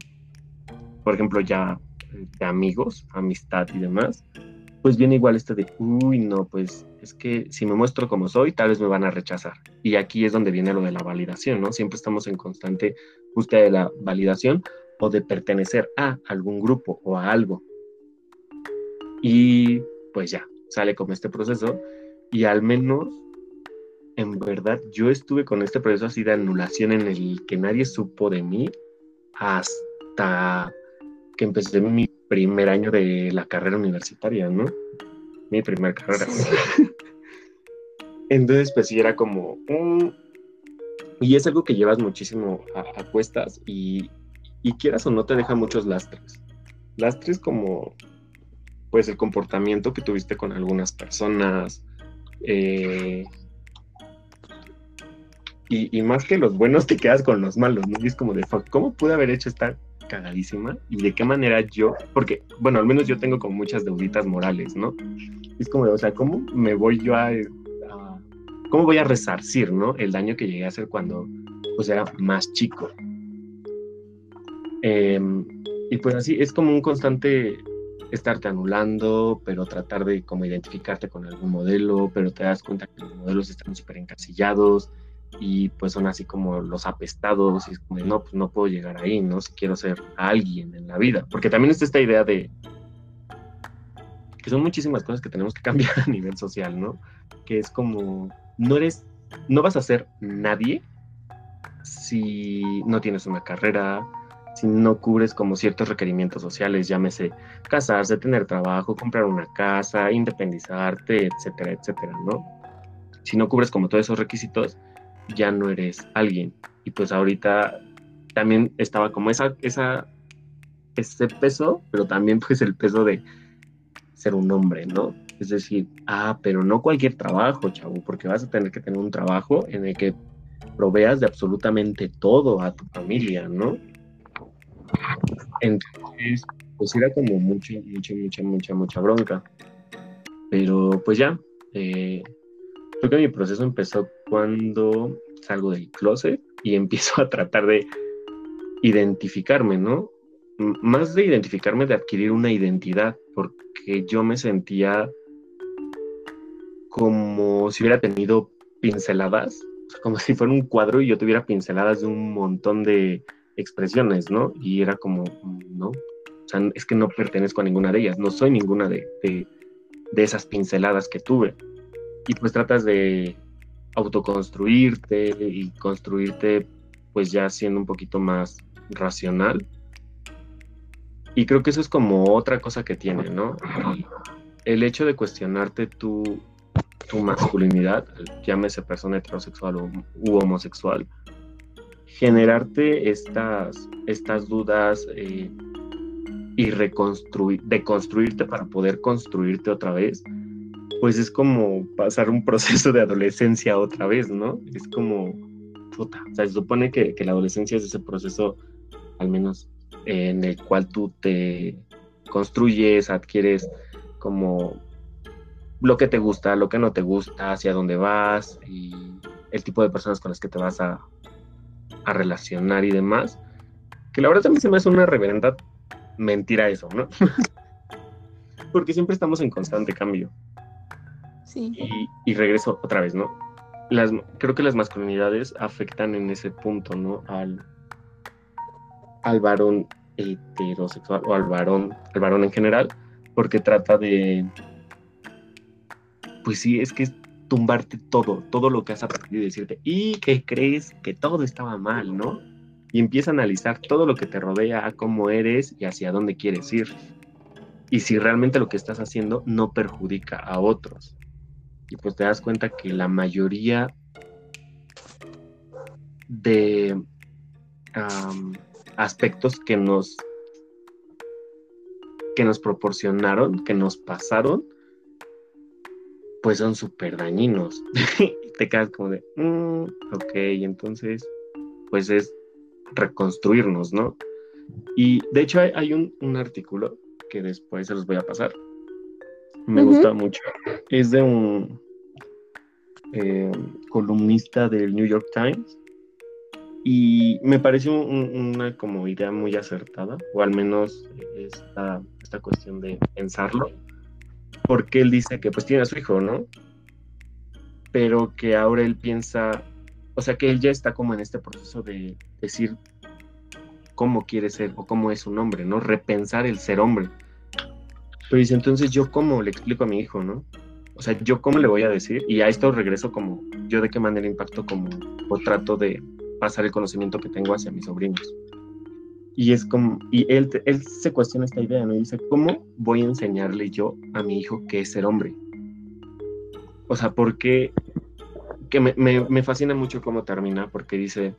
por ejemplo, ya de amigos, amistad y demás, pues viene igual esto de, uy, no, pues es que si me muestro como soy, tal vez me van a rechazar. Y aquí es donde viene lo de la validación, ¿no? Siempre estamos en constante búsqueda de la validación o de pertenecer a algún grupo o a algo. Y pues ya, sale como este proceso y al menos en verdad, yo estuve con este proceso así de anulación en el que nadie supo de mí hasta que empecé mi primer año de la carrera universitaria, ¿no? Mi primer carrera. Entonces, pues sí, era como un... Y es algo que llevas muchísimo a, cuestas y, y quieras o no te deja muchos lastres. Lastres como, pues, el comportamiento que tuviste con algunas personas, eh, y, más que los buenos te quedas con los malos, ¿no? Y es como de, ¿cómo pude haber hecho esta cagadísima? ¿Y de qué manera yo? Porque, bueno, al menos yo tengo como muchas deuditas morales, ¿no? Es como o sea, ¿cómo me voy yo a, ¿Cómo voy a resarcir, ¿no? El daño que llegué a hacer cuando, pues, era más chico. Em, y pues así, es como un constante estarte anulando, pero tratar de como identificarte con algún modelo, pero te das cuenta que los modelos están súper encasillados, y pues son así como los apestados y es como, no, pues no puedo llegar ahí, ¿no? Si quiero ser alguien en la vida, porque también está esta idea de que son muchísimas cosas que tenemos que cambiar <laughs> a nivel social, ¿no? Que es como, no eres, no vas a ser nadie si no tienes una carrera, si no cubres como ciertos requerimientos sociales, llámese casarse, tener trabajo, comprar una casa, independizarte, etcétera, etcétera, ¿no? Si no cubres como todos esos requisitos, ya no eres alguien. Y pues ahorita también estaba como esa, ese peso, pero también pues el peso de ser un hombre, ¿no? Es decir, ah, pero no cualquier trabajo, chavo, porque vas a tener que tener un trabajo en el que proveas de absolutamente todo a tu familia, ¿no? Entonces, pues era como mucha, mucha, mucha, mucha, mucha bronca. Pero pues ya, eh, creo que mi proceso empezó cuando salgo del closet y empiezo a tratar de identificarme, ¿no? Más de identificarme, de adquirir una identidad, porque yo me sentía como si hubiera tenido pinceladas, como <laughs> si fuera un cuadro y yo tuviera pinceladas de un montón de expresiones, ¿no? Y era como, no, o sea, es que no pertenezco a ninguna de ellas, no soy ninguna de, de, de esas pinceladas que tuve. Y pues tratas de autoconstruirte y construirte pues ya siendo un poquito más racional. Y creo que eso es como otra cosa que tiene, ¿no? el hecho de cuestionarte tu, tu masculinidad, llámese persona heterosexual u homosexual, generarte estas, estas dudas eh, y reconstruir, deconstruirte para poder construirte otra vez, pues es como pasar un proceso de adolescencia otra vez, ¿no? Es como, puta, o sea, se supone que, la adolescencia es ese proceso, al menos en el cual tú te construyes, adquieres como lo que te gusta, lo que no te gusta, hacia dónde vas y el tipo de personas con las que te vas a, a relacionar y demás. Que la verdad también se me hace una reverenda mentira eso, ¿no? <laughs> Porque siempre estamos en constante cambio. Y, regreso otra vez, ¿no? Creo que las masculinidades afectan en ese punto, ¿no? Al, al varón heterosexual o al varón, al varón en general, porque trata de, pues sí, es que es tumbarte todo, todo lo que has aprendido y decirte, ¿y qué crees? Que todo estaba mal, ¿no? Y empieza a analizar todo lo que te rodea, cómo eres y hacia dónde quieres ir. Y si realmente lo que estás haciendo no perjudica a otros y pues te das cuenta que la mayoría de aspectos que nos que nos proporcionaron, que nos pasaron, pues son súper dañinos. <laughs> te quedas como de, mm, ok, entonces, pues es reconstruirnos, ¿no? Y de hecho hay, un, un, artículo que después se los voy a pasar, me gusta mucho. Es de un eh, columnista del New York Times y me pareció una como idea muy acertada, o al menos esta, esta cuestión de pensarlo, porque él dice que pues tiene a su hijo, ¿no? Pero que ahora él piensa, o sea que él ya está como en este proceso de decir cómo quiere ser o cómo es un hombre, ¿no? Repensar el ser hombre pero dice, entonces yo cómo le explico a mi hijo, ¿no? O sea, yo cómo le voy a decir, y a esto regreso como, yo de qué manera impacto como, o trato de pasar el conocimiento que tengo hacia mis sobrinos. Y es como, y él, él se cuestiona esta idea, ¿no? Y dice, ¿cómo voy a enseñarle yo a mi hijo qué es ser hombre? O sea, porque que me, me, me fascina mucho cómo termina, porque dice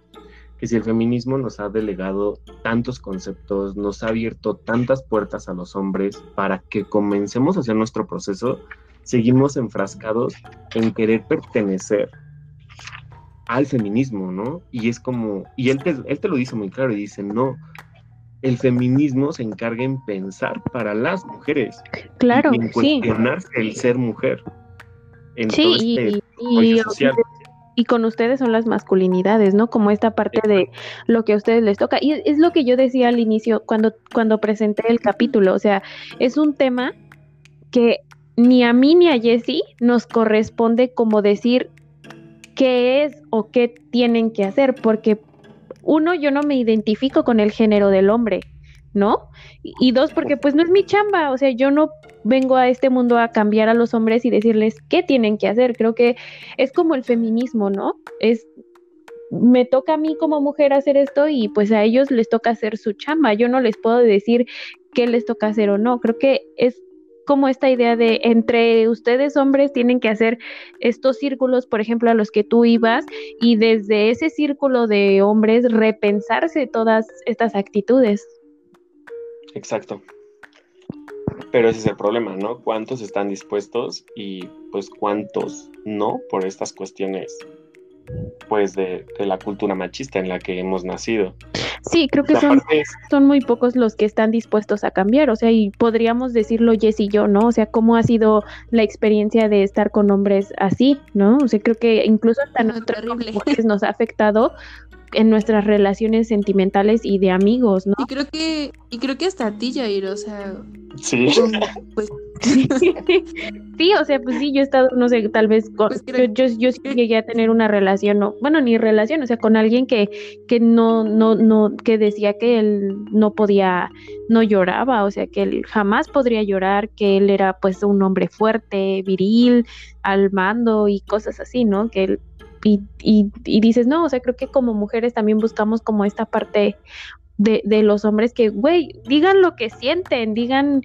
que si el feminismo nos ha delegado tantos conceptos, nos ha abierto tantas puertas a los hombres para que comencemos a hacer nuestro proceso, seguimos enfrascados en querer pertenecer al feminismo, ¿no? Y es como, y él te, él te lo dice muy claro y dice, no, el feminismo se encarga en pensar para las mujeres. Claro, y en cuestionarse el ser mujer. En sí, todo este y, social. y, con ustedes son las masculinidades, ¿no? Como esta parte de lo que a ustedes les toca. Y es lo que yo decía al inicio cuando, cuando presenté el capítulo. O sea, es un tema que ni a mí ni a Jessie nos corresponde como decir qué es o qué tienen que hacer, porque uno, yo no me identifico con el género del hombre, ¿no? Y dos, porque pues no es mi chamba, o sea, yo no vengo a este mundo a cambiar a los hombres y decirles qué tienen que hacer. Creo que es como el feminismo, ¿no? Es me toca a mí como mujer hacer esto y pues a ellos les toca hacer su chamba. Yo no les puedo decir qué les toca hacer o no. Creo que es como esta idea de entre ustedes hombres tienen que hacer estos círculos, por ejemplo, a los que tú ibas, y desde ese círculo de hombres repensarse todas estas actitudes. Exacto. Pero ese es el problema, ¿no? ¿Cuántos están dispuestos y pues cuántos no por estas cuestiones pues de, la cultura machista en la que hemos nacido. Sí, creo que son, son muy pocos los que están dispuestos a cambiar, o sea, y podríamos decirlo Jess y yo, ¿no? O sea, cómo ha sido la experiencia de estar con hombres así, ¿no? O sea, creo que incluso hasta nosotros nos ha afectado en nuestras relaciones sentimentales y de amigos, ¿no? Y creo que, y creo que hasta a ti, Jair, o sea. Sí. Pues, <laughs> <laughs> sí, o sea, pues sí, yo he estado, no sé, tal vez con, pues yo, yo, sí llegué a tener una relación, no, bueno, ni relación, o sea, con alguien que, que no, no, no, que decía que él no podía, no lloraba, o sea, que él jamás podría llorar, que él era pues un hombre fuerte, viril, al mando y cosas así, ¿no? Que él y, y, dices, no, o sea, creo que como mujeres también buscamos como esta parte de, de los hombres que, güey, digan lo que sienten, digan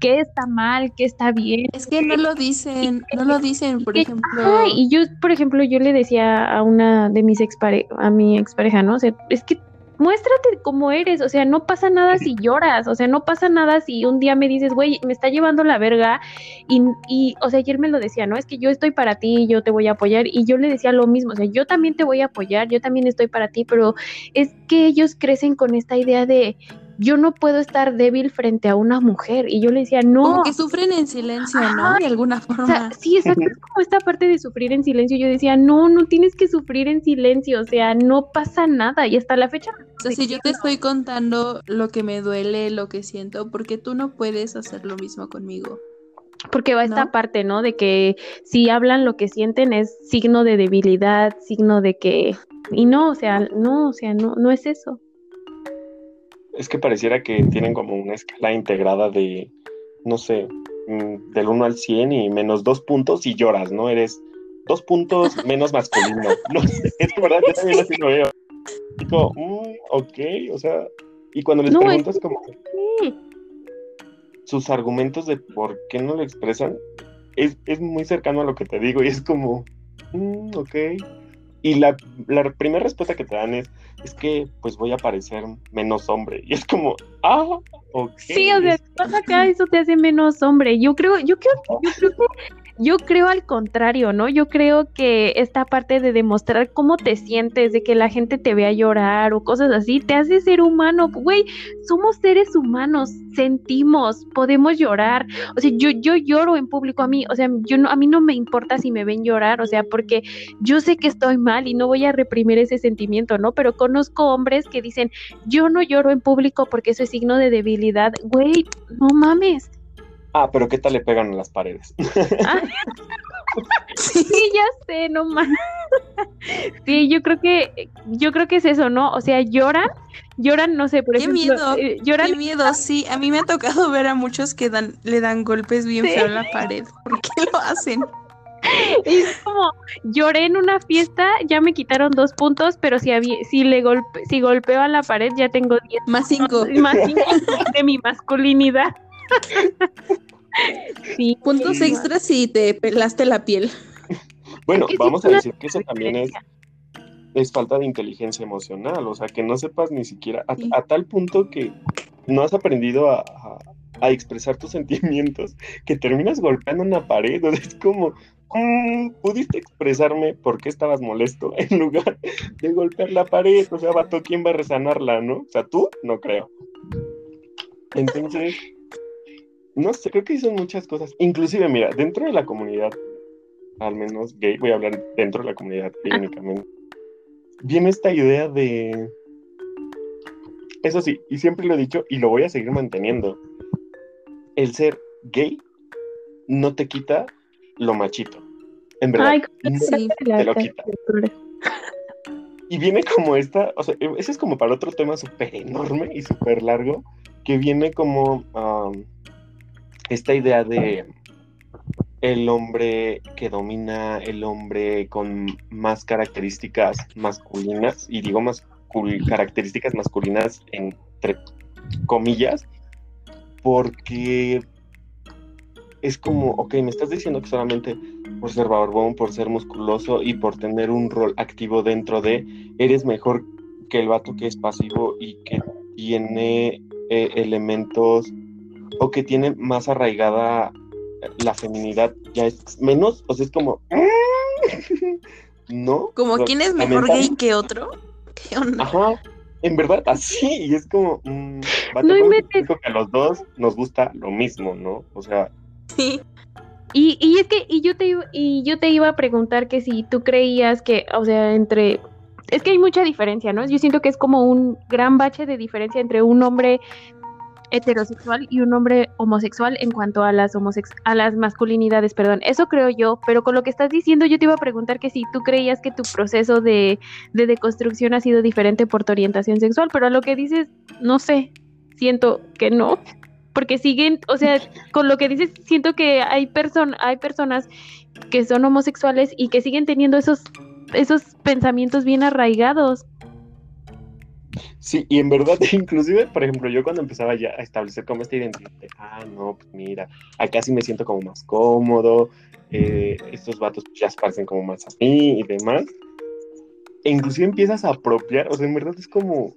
qué está mal, qué está bien. Es que no lo dicen, no lo dicen, por ejemplo. y yo, por ejemplo, yo le decía a una de mis expare a mi expareja, ¿no? O sea, es que muéstrate como eres, o sea, no pasa nada si <laughs> lloras, o sea, no pasa nada si un día me dices, güey, me está llevando la verga, y, y, o sea, ayer me lo decía, ¿no? Es que yo estoy para ti, yo te voy a apoyar, y yo le decía lo mismo, o sea, yo también te voy a apoyar, yo también estoy para ti, pero es que ellos crecen con esta idea de, yo no puedo estar débil frente a una mujer. Y yo le decía, no. Como que sufren en silencio, ¿no? De alguna forma. sí, exacto. Es como esta parte de sufrir en silencio. Yo decía, no, no tienes que sufrir en silencio. O sea, no pasa nada. Y hasta la fecha. O sea, si yo te estoy contando lo que me duele, lo que siento, porque tú no puedes hacer lo mismo conmigo. Porque va esta parte, ¿no? De que si hablan lo que sienten es signo de debilidad, signo de que. Y no, o sea, no, o sea, no, no es eso es que pareciera que tienen como una escala integrada de, no sé, mm, del 1 al 100 y menos dos puntos y lloras, ¿no? Eres dos puntos menos masculino. <laughs> No sé, es que verdad, yo también así lo veo. Digo, mm, ok, o sea, y cuando les preguntas como sus argumentos de por qué no lo expresan, es, es, muy cercano a lo que te digo y es como, mm, ok. Y la, la primera respuesta que te dan es, es que pues voy a parecer menos hombre. Y es como, ah, ok. Sí, o sea, acá, eso te hace menos hombre. Yo creo, yo creo, yo creo que yo creo al contrario, ¿no? Yo creo que esta parte de demostrar cómo te sientes, de que la gente te vea llorar o cosas así, te hace ser humano. Güey, somos seres humanos, sentimos, podemos llorar. O sea, yo, yo lloro en público a mí, o sea, yo no, a mí no me importa si me ven llorar, o sea, porque yo sé que estoy mal y no voy a reprimir ese sentimiento, ¿no? Pero conozco hombres que dicen, yo no lloro en público porque eso es signo de debilidad. Güey, no mames Ah, pero ¿qué tal le pegan a las paredes? <laughs> <laughs> Sí, ya sé, no más. Sí, yo creo que yo creo que es eso, ¿no? O sea, lloran, lloran, no sé, por Qué ejemplo, miedo, eh, lloran Qué miedo, sí. A mí me ha tocado <laughs> ver a muchos que dan, le dan golpes bien Sí. feo en la pared. ¿Por qué lo hacen? y es como lloré en una fiesta, ya me quitaron dos puntos, pero si había, si le golpe, si golpeo a la pared ya tengo diez Más cinco. más cinco de mi masculinidad. Sí, Puntos sí, extras si te pelaste la piel. Bueno, vamos a decir que eso también es, es falta de inteligencia emocional, o sea, que no sepas ni siquiera, a, Sí. a tal punto que no has aprendido a, a- a expresar tus <laughs> sentimientos, que terminas golpeando una pared, o sea, es como, mm, pudiste expresarme por qué estabas molesto <laughs> en lugar de golpear la pared, o sea, vato, ¿quién va a resanarla, no? O sea, tú, no creo. Entonces, no sé, creo que son muchas cosas, inclusive, mira, dentro de la comunidad al menos gay, voy a hablar dentro de la comunidad Ah. únicamente, viene esta idea de, eso sí, y siempre lo he dicho y lo voy a seguir manteniendo, el ser gay no te quita lo machito, en verdad, Ay, no Sí. te lo quita. Y viene como esta, o sea, ese es como para otro tema súper enorme y súper largo, que viene como am, esta idea de el hombre que domina, el hombre con más características masculinas, y digo más características masculinas entre comillas, porque es como, ok, me estás diciendo que solamente por ser barbón, por ser musculoso y por tener un rol activo dentro de, eres mejor que el vato que es pasivo y que tiene eh, elementos o que tiene más arraigada la feminidad, ya es menos, o sea, es como, no. Como quién es mejor gay que otro. ¿Qué onda? Ajá, en verdad, así, y es como, mm, vato, No ¿cómo te inventes. que a los dos nos gusta lo mismo, ¿no? O sea, Sí. Y, y es que y yo te iba, y yo te iba a preguntar que si tú creías que, o sea, entre es que hay mucha diferencia, ¿no? Yo siento que es como un gran bache de diferencia entre un hombre heterosexual y un hombre homosexual en cuanto a las homosex a las masculinidades, perdón. Eso creo yo, pero con lo que estás diciendo yo te iba a preguntar que si tú creías que tu proceso de, de deconstrucción ha sido diferente por tu orientación sexual, pero a lo que dices, no sé, siento que no. Porque siguen, o sea, con lo que dices, siento que hay, person hay personas que son homosexuales y que siguen teniendo esos, esos pensamientos bien arraigados. Sí, y en verdad, <laughs> inclusive, por ejemplo, yo cuando empezaba ya a establecer como esta identidad de, ah, no, pues mira, acá sí me siento como más cómodo, eh, estos vatos ya se parecen como más a mí y demás, e inclusive empiezas a apropiar, o sea, en verdad es como,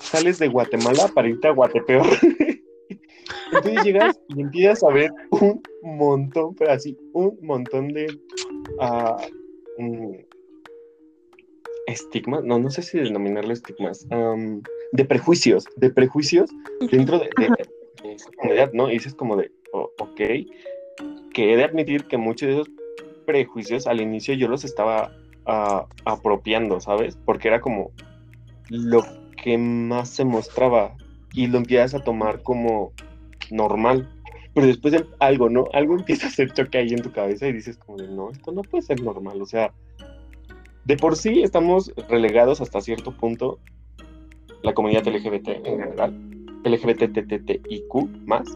sales de Guatemala para irte a Guatepeor. <laughs> Entonces llegas y empiezas a ver un montón, pero así, un montón de mm, estigmas, no, no sé si denominarlo estigmas, de prejuicios, de prejuicios dentro de, de- de esa comunidad, ¿no? Y dices como de, "Oh, ok, que he de admitir que muchos de esos prejuicios al inicio yo los estaba ah, apropiando, ¿sabes? Porque era como lo que más se mostraba y lo empiezas a tomar como normal. Pero después de algo, ¿no? Algo empieza a hacer choque ahí en tu cabeza y dices como de, no, esto no puede ser normal. O sea, de por sí estamos relegados hasta cierto punto, la comunidad LGBT en general, LGBTTTIQ más,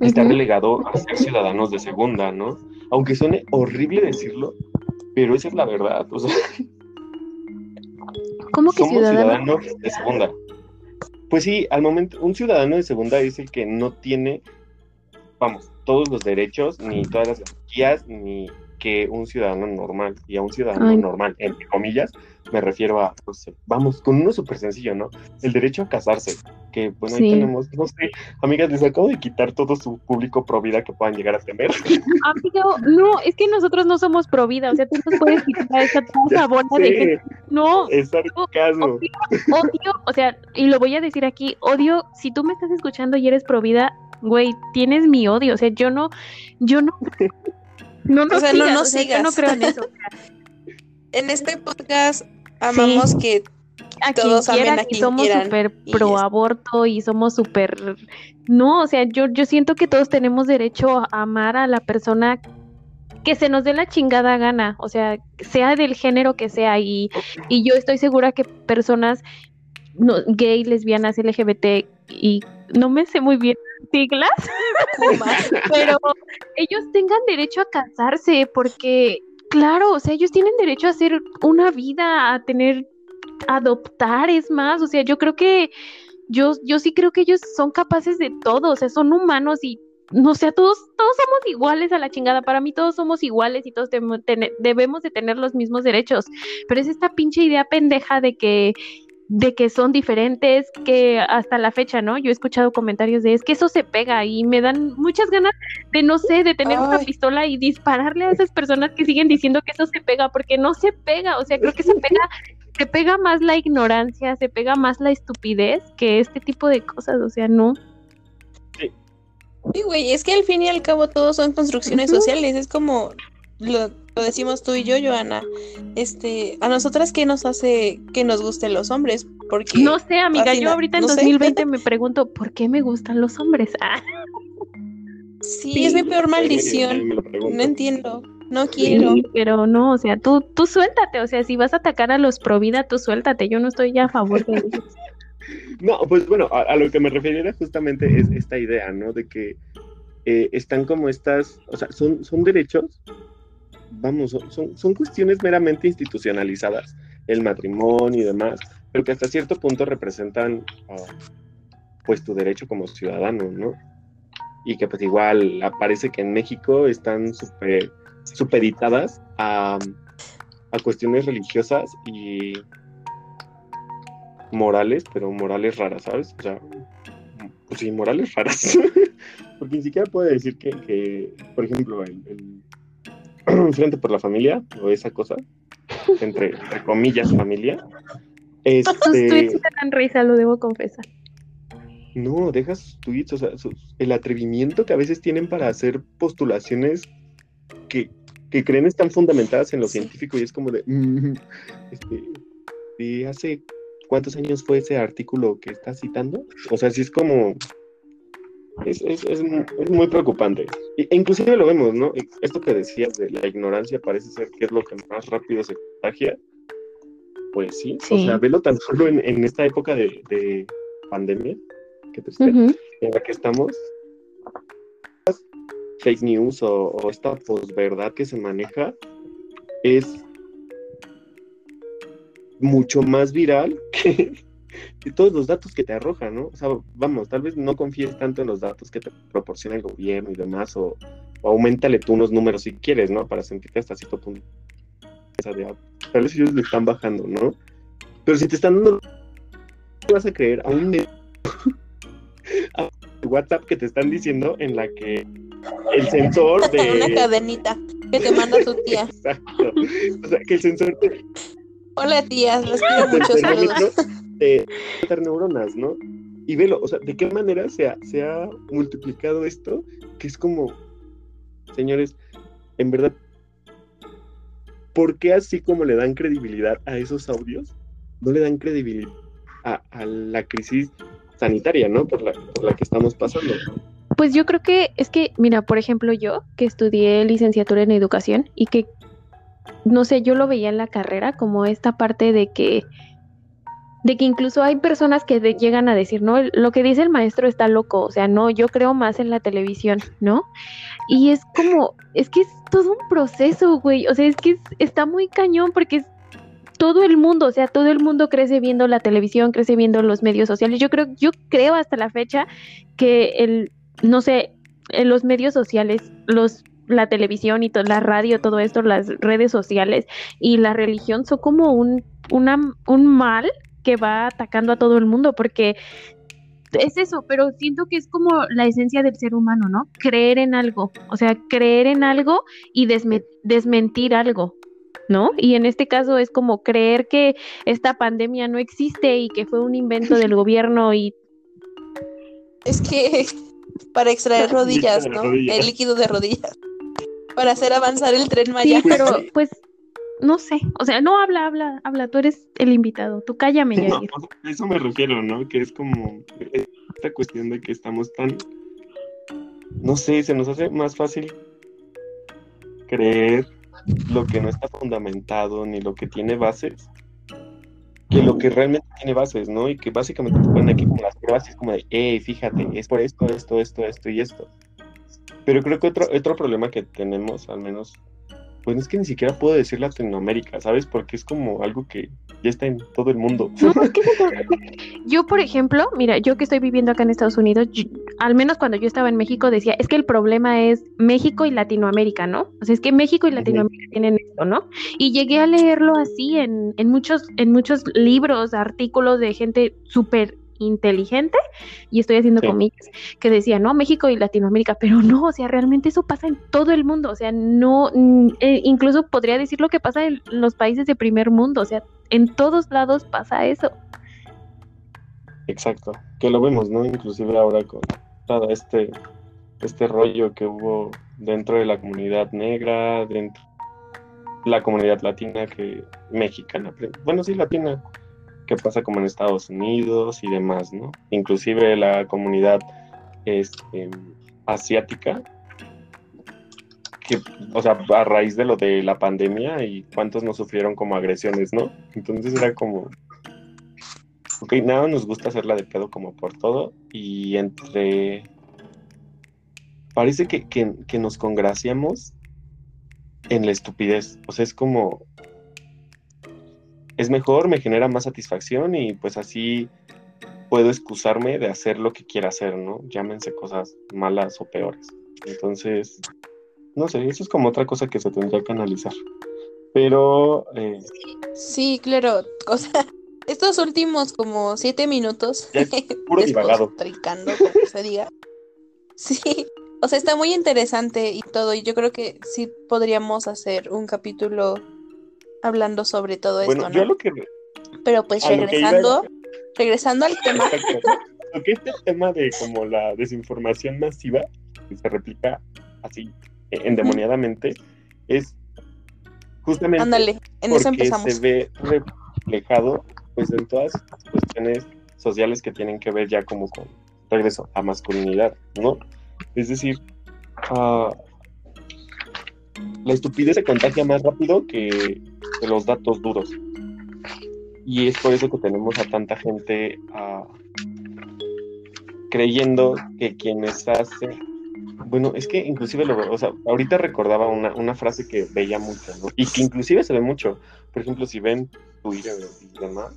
está relegado a ser ciudadanos de segunda, ¿no? Aunque suene horrible decirlo, pero esa es la verdad. O sea, ¿Cómo que somos ciudadano? ciudadanos de segunda. Pues sí, al momento, un ciudadano de segunda es el que no tiene, vamos, todos los derechos, ni todas las garantías, ni que un ciudadano normal. Y a un ciudadano Ay. normal, entre comillas, me refiero a, no sé, vamos, con uno súper sencillo, ¿no? El derecho a casarse, que bueno, ahí Sí. tenemos, no sé, amigas, les acabo de quitar todo su público pro vida que puedan llegar a tener. Amigo, no, es que nosotros no somos pro vida, o sea, tú nos puedes quitar esa, <laughs> toda esa bola de Sí, gente. No, es sarcasmo. odio, odio, o sea, y lo voy a decir aquí, odio, si tú me estás escuchando y eres pro vida, güey, tienes mi odio, o sea, yo no, yo no, <laughs> no nos O sea, no sigas, nos o sea, yo no sigas. creo en eso. <laughs> En este podcast amamos que A Todos quien quiera, amen a y quien somos súper pro aborto y somos súper, no, o sea, yo, yo siento que todos tenemos derecho a amar a la persona que que se nos dé la chingada gana, o sea, sea del género que sea, y, y yo estoy segura que personas no, gay, lesbianas, LGBT, y no me sé muy bien siglas, <laughs> pero ellos tengan derecho a casarse, porque, claro, o sea, ellos tienen derecho a hacer una vida, a tener, adoptar, es más, o sea, yo creo que, yo, yo sí creo que ellos son capaces de todo, o sea, son humanos y no sé, todos, todos somos iguales a la chingada. Para mí todos somos iguales y todos debemos de tener los mismos derechos. Pero es esta pinche idea pendeja de que de que son diferentes, que hasta la fecha, ¿no? Yo he escuchado comentarios de es que eso se pega y me dan muchas ganas de, no sé, de tener una pistola y dispararle a esas personas que siguen diciendo que eso se pega, porque no se pega, o sea, creo que se pega, <laughs> se pega más la ignorancia, se pega más la estupidez que este tipo de cosas, o sea, no. Sí, güey, es que al fin y al cabo todos son construcciones sociales, es como lo, decimos tú y yo, Joana. Este, a nosotras qué nos hace que nos gusten los hombres, porque No sé, amiga, yo ahorita en 2020 me pregunto, ¿por qué me gustan los hombres? Ah. Sí, es mi peor maldición. No entiendo. No quiero. pero no, o sea, tú, tú suéltate, o sea, si vas a atacar a los pro vida, tú suéltate, yo no estoy ya a favor de eso. <laughs> No, pues bueno, a, lo que me refería justamente es esta idea, ¿no? De que eh, están como estas, o sea, son, son derechos, vamos, son, son cuestiones meramente institucionalizadas, el matrimonio y demás, pero que hasta cierto punto representan, ah, pues, tu derecho como ciudadano, ¿no? Y que pues igual aparece que en México están super, supeditadas a, a cuestiones religiosas y morales, pero morales raras, ¿sabes? O sea, pues sí, morales raras. <laughs> Porque ni siquiera puede decir que, por ejemplo, el, <clears throat> Frente por la Familia, o esa cosa, entre, comillas familia. Este... Tus tweets me dan risa, lo debo confesar. No, deja sus tweets, o sea, el atrevimiento que a veces tienen para hacer postulaciones que, que creen están fundamentadas en lo científico y es como de, mm, este, de hace cuántos años fue ese artículo que está citando. O sea, sí es como... Es, es, es, muy preocupante. E inclusive lo vemos, ¿no? Esto que decías de la ignorancia parece ser que es lo que más rápido se contagia. Pues sí, o sea, velo tan solo en, esta época de, pandemia, que en la que estamos, fake news o, o esta posverdad que se maneja es mucho más viral que, todos los datos que te arroja, ¿no? O sea, vamos, tal vez no confíes tanto en los datos que te proporciona el gobierno y demás, o, aumentale tú unos números si quieres, ¿no? Para sentirte hasta cierto punto. Tal vez ellos le están bajando, ¿no? Pero si te están dando, vas a creer a un <laughs> a WhatsApp que te están diciendo en la que el sensor <laughs> de una cadenita que te manda tu tía. <laughs> Exacto. O sea, que el sensor te, Hola tías, les pido muchos saludos. De neuronas, ¿no? Y velo, o sea, ¿de qué manera se ha, se ha multiplicado esto? Que es como, señores, en verdad, ¿por qué así como le dan credibilidad a esos audios, no le dan credibilidad a, la crisis sanitaria, ¿no? Por la, por la que estamos pasando. Pues yo creo que es que, mira, por ejemplo, yo que estudié licenciatura en educación y que no sé, yo lo veía en la carrera como esta parte de que de que incluso hay personas que llegan a decir, no, lo que dice el maestro está loco, o sea, no, yo creo más en la televisión, ¿no? Y es como, es que es todo un proceso, güey, o sea, es que está muy cañón porque es todo el mundo, o sea, todo el mundo crece viendo la televisión, crece viendo los medios sociales. Yo creo, yo creo hasta la fecha que el, no sé, los medios sociales, los la televisión y la radio, todo esto, las redes sociales y la religión son como un, un mal que va atacando a todo el mundo porque es eso, pero siento que es como la esencia del ser humano, ¿no? Creer en algo, o sea, creer en algo y desmentir algo, ¿no? Y en este caso es como creer que esta pandemia no existe y que fue un invento del <laughs> gobierno y... Es que para extraer rodillas, ¿no? El líquido de rodillas para hacer avanzar el tren Maya. Sí, pero <laughs> pues no sé, o sea, no habla, habla, habla, tú eres el invitado, tú cállame, ya. No, a eso me refiero, ¿no? Que es como esta cuestión de que estamos tan, no sé, se nos hace más fácil creer lo que no está fundamentado ni lo que tiene bases que lo que realmente tiene bases, ¿no? Y que básicamente te ponen aquí como las pruebas y es como de, hey, fíjate, es por esto, esto, esto, esto y esto. Pero creo que otro, otro problema que tenemos, al menos pues es que ni siquiera puedo decir Latinoamérica, ¿sabes? Porque es como algo que ya está en todo el mundo. <laughs> yo, por ejemplo, mira, yo que estoy viviendo acá en Estados Unidos, al menos cuando yo estaba en México decía, es que el problema es México y Latinoamérica, ¿no? O sea, es que México y Latinoamérica tienen esto, ¿no? Y llegué a leerlo así en, en, muchos, en muchos libros, artículos de gente súper inteligente, y estoy haciendo comillas, que decía, no, México y Latinoamérica, pero no, o sea, realmente eso pasa en todo el mundo, o sea, no, eh, incluso podría decir lo que pasa en los países de primer mundo, o sea, en todos lados pasa eso. Exacto, que lo vemos, ¿no? Inclusive ahora con todo este, este rollo que hubo dentro de la comunidad negra, dentro de la comunidad latina que mexicana, bueno, sí, latina, que pasa como en Estados Unidos y demás, ¿no? Inclusive la comunidad este, asiática, que, o sea, a raíz de lo de la pandemia y cuántos no sufrieron como agresiones, ¿no? Entonces era como, ok, nada, nos gusta hacerla de pedo como por todo y entre... Parece que, que nos congraciamos en la estupidez, o sea, es como, es mejor, me genera más satisfacción y pues así puedo excusarme de hacer lo que quiera hacer, ¿no? Llámense cosas malas o peores. Entonces, no sé, eso es como otra cosa que se tendría que analizar. Pero... Eh, sí, claro. O sea, estos últimos como siete minutos... puro <laughs> divagado. como se diga. Sí, o sea, está muy interesante y todo. Y yo creo que sí podríamos hacer un capítulo hablando sobre todo esto, ¿no? yo lo que... Pero pues regresando, regresando al tema... Lo que este tema de como la desinformación masiva, que se replica así endemoniadamente, es justamente Ándale, en eso empezamos. se ve reflejado pues en todas las cuestiones sociales que tienen que ver ya como con regreso a masculinidad, ¿no? Es decir, uh, la estupidez se contagia más rápido que, los datos duros. Y es por eso que tenemos a tanta gente ah, creyendo que quienes hacen... Bueno, es que inclusive lo, o sea, ahorita recordaba una, frase que veía mucho, ¿no? Y que inclusive se ve mucho. Por ejemplo, si ven Twitter y demás,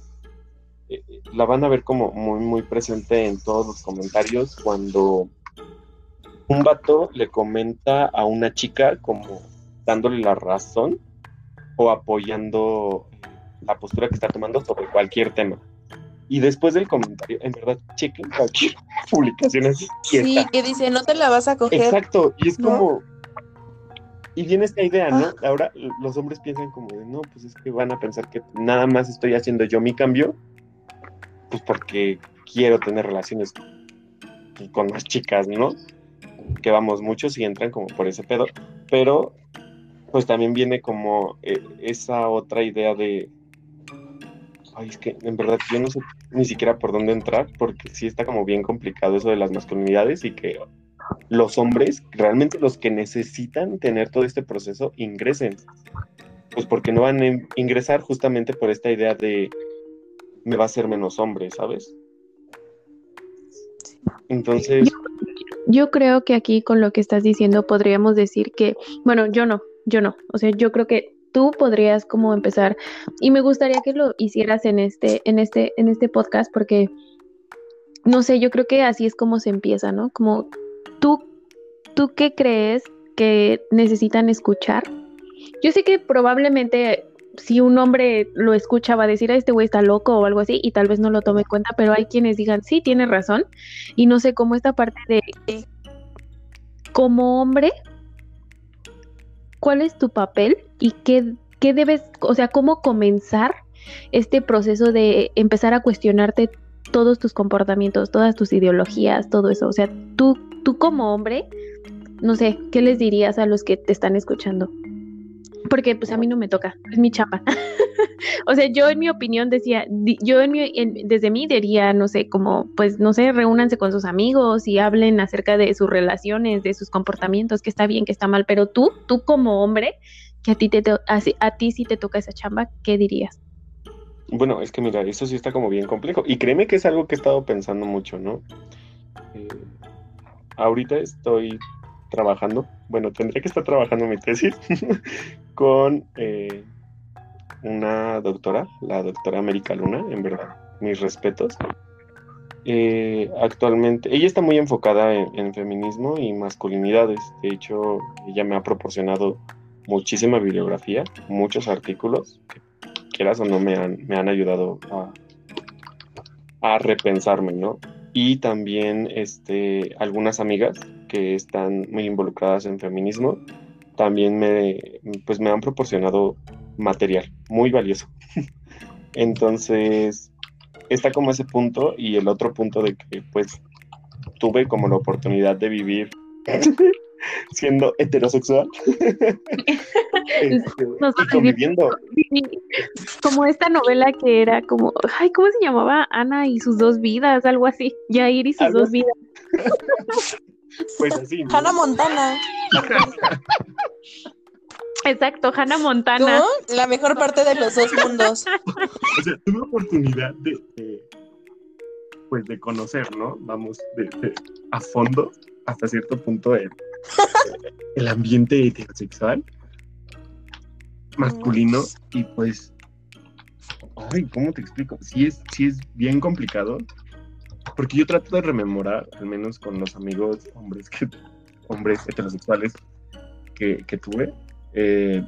eh, eh, la van a ver como muy, muy presente en todos los comentarios cuando un vato le comenta a una chica como dándole la razón o apoyando eh, la postura que está tomando sobre cualquier tema. Y después del comentario, en verdad, chequen cualquier <laughs> publicación así. Sí, que dice, no te la vas a coger. Exacto, y es como... Y viene esta idea, ¿no? Ah. Ahora los hombres piensan como de, no, pues es que van a pensar que nada más estoy haciendo yo mi cambio, pues porque quiero tener relaciones con más chicas, ¿no? Que vamos muchos y entran como por ese pedo, pero pues también viene como eh, esa otra idea de, ay, es que en verdad yo no sé ni siquiera por dónde entrar, porque sí está como bien complicado eso de las masculinidades y que los hombres, realmente los que necesitan tener todo este proceso, ingresen. Pues porque no van a ingresar justamente por esta idea de me va a ser menos hombre, ¿sabes? Entonces... yo, creo que aquí con lo que estás diciendo podríamos decir que, bueno, yo no, yo no. O sea, yo creo que tú podrías como empezar y me gustaría que lo hicieras en este en este en este podcast porque no sé, yo creo que así es como se empieza, ¿no? Como tú tú qué crees que necesitan escuchar? Yo sé que probablemente si un hombre lo escucha va a decir, a este güey está loco o algo así, y tal vez no lo tome en cuenta, pero hay quienes digan, sí, tiene razón, y no sé cómo esta parte de, como hombre, cuál es tu papel y qué, qué debes, o sea, cómo comenzar este proceso de empezar a cuestionarte todos tus comportamientos, todas tus ideologías, todo eso. O sea, tú, tú como hombre, no sé, ¿qué les dirías a los que te están escuchando? Porque pues a mí no me toca, es mi chapa. <laughs> o sea, yo en mi opinión decía, yo en mi, desde mí diría, no sé, como, pues, no sé, reúnanse con sus amigos y hablen acerca de sus relaciones, de sus comportamientos, que está bien, que está mal, pero tú, tú como hombre, que a ti, te, a, a ti sí te toca esa chamba, ¿qué dirías? Bueno, es que mira, eso sí está como bien complejo. Y créeme que es algo que he estado pensando mucho, ¿no? Eh, ahorita estoy trabajando, bueno, tendría que estar trabajando mi tesis <laughs> con eh, una doctora, la doctora América Luna, en verdad, mis respetos. Eh, actualmente, ella está muy enfocada en, feminismo y masculinidades. De hecho, ella me ha proporcionado muchísima bibliografía, muchos artículos que quieras o no me han, me han ayudado a, a repensarme, ¿no? Y también este, algunas amigas que están muy involucradas en feminismo también me, pues me han proporcionado material muy valioso. <laughs> Entonces, está como ese punto y el otro punto de que pues tuve como la oportunidad de vivir <laughs> siendo heterosexual <laughs> este, y conviviendo. Como esta novela que era como, ay, ¿cómo se llamaba? Ana y sus dos vidas, algo así. Yair y sus dos vidas. Pues así. Hannah Montana. <laughs> Exacto, Hannah Montana. La mejor parte de los dos mundos. o sea, tuve oportunidad de, pues de conocer, ¿no? Vamos, de, a fondo, hasta cierto punto, el, el ambiente heterosexual masculino y pues, ay, ¿cómo te explico? Sí es, sí es bien complicado porque yo trato de rememorar, al menos con los amigos hombres, que, hombres heterosexuales que, tuve, eh,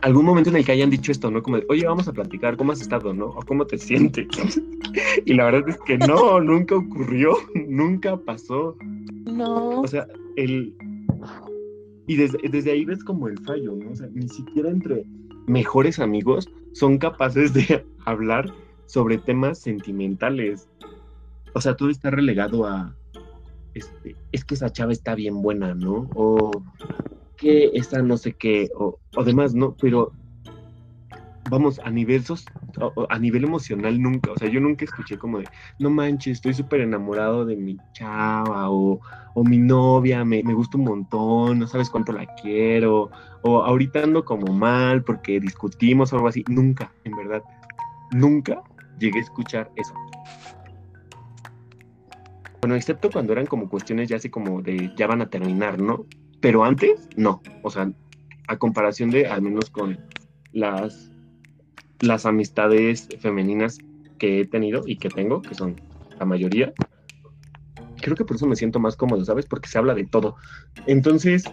algún momento en el que hayan dicho esto, ¿no? Como de, oye, vamos a platicar, ¿cómo has estado, no? O cómo te sientes. <laughs> y la verdad es que no, nunca ocurrió, <laughs> nunca pasó. No. O sea, el... Y desde, desde ahí ves como el fallo, ¿no? O sea, ni siquiera entre mejores amigos son capaces de <laughs> hablar sobre temas sentimentales. O sea, todo está relegado a, este, es que esa chava está bien buena, ¿no? O que esa no sé qué, o, o demás, ¿no? Pero vamos, a nivel, a nivel emocional nunca, o sea, yo nunca escuché como de, no manches, estoy súper enamorado de mi chava, o, o mi novia, me, me, gusta un montón, no sabes cuánto la quiero, o ahorita ando como mal porque discutimos o algo así, nunca, en verdad, nunca llegué a escuchar eso. Bueno, excepto cuando eran como cuestiones ya así como de ya van a terminar, ¿no? Pero antes, no. O sea, a comparación de al menos con las, las amistades femeninas que he tenido y que tengo, que son la mayoría, creo que por eso me siento más cómodo, ¿sabes? Porque se habla de todo. Entonces,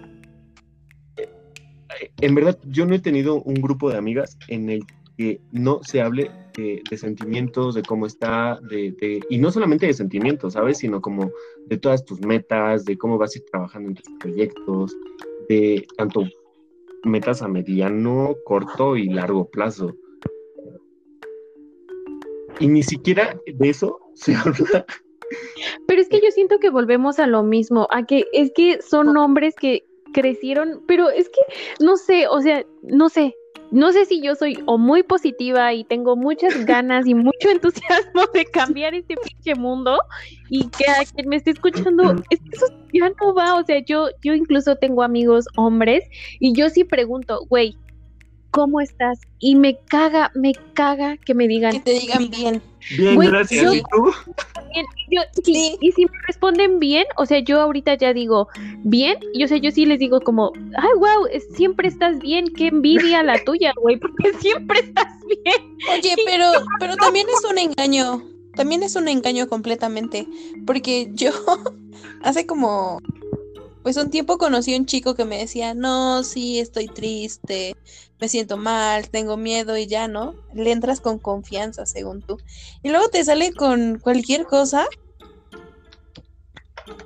eh, en verdad, yo no he tenido un grupo de amigas en el que no se hable de, sentimientos, de cómo está, de, y no solamente de sentimientos, ¿sabes? Sino como de todas tus metas, de cómo vas a ir trabajando en tus proyectos, de tanto metas a mediano, corto y largo plazo. Y ni siquiera de eso se <laughs> habla. Pero es que yo siento que volvemos a lo mismo, a que es que son hombres que crecieron, pero es que no sé, o sea, no sé, no sé si yo soy o muy positiva y tengo muchas <laughs> ganas y mucho entusiasmo de cambiar este pinche mundo y que a quien me esté escuchando, <clears throat> es que eso ya no va, o sea, yo, yo incluso tengo amigos hombres y yo sí pregunto, güey, ¿cómo estás? Y me caga, me caga que me digan. Que te digan bien. Bien, gracias. ¿Y, tú? sí. y, si me responden bien, o sea, yo ahorita ya digo bien, y o sea, yo sí les digo como, ay, wow, siempre estás bien, qué envidia la tuya, güey, porque <laughs> siempre estás bien. Oye, pero, pero también es un engaño, también es un engaño completamente, porque yo <laughs> hace como pues un tiempo conocí a un chico que me decía, no, sí, estoy triste, me siento mal, tengo miedo y ya, ¿no? Le entras con confianza, según tú. Y luego te sale con cualquier cosa,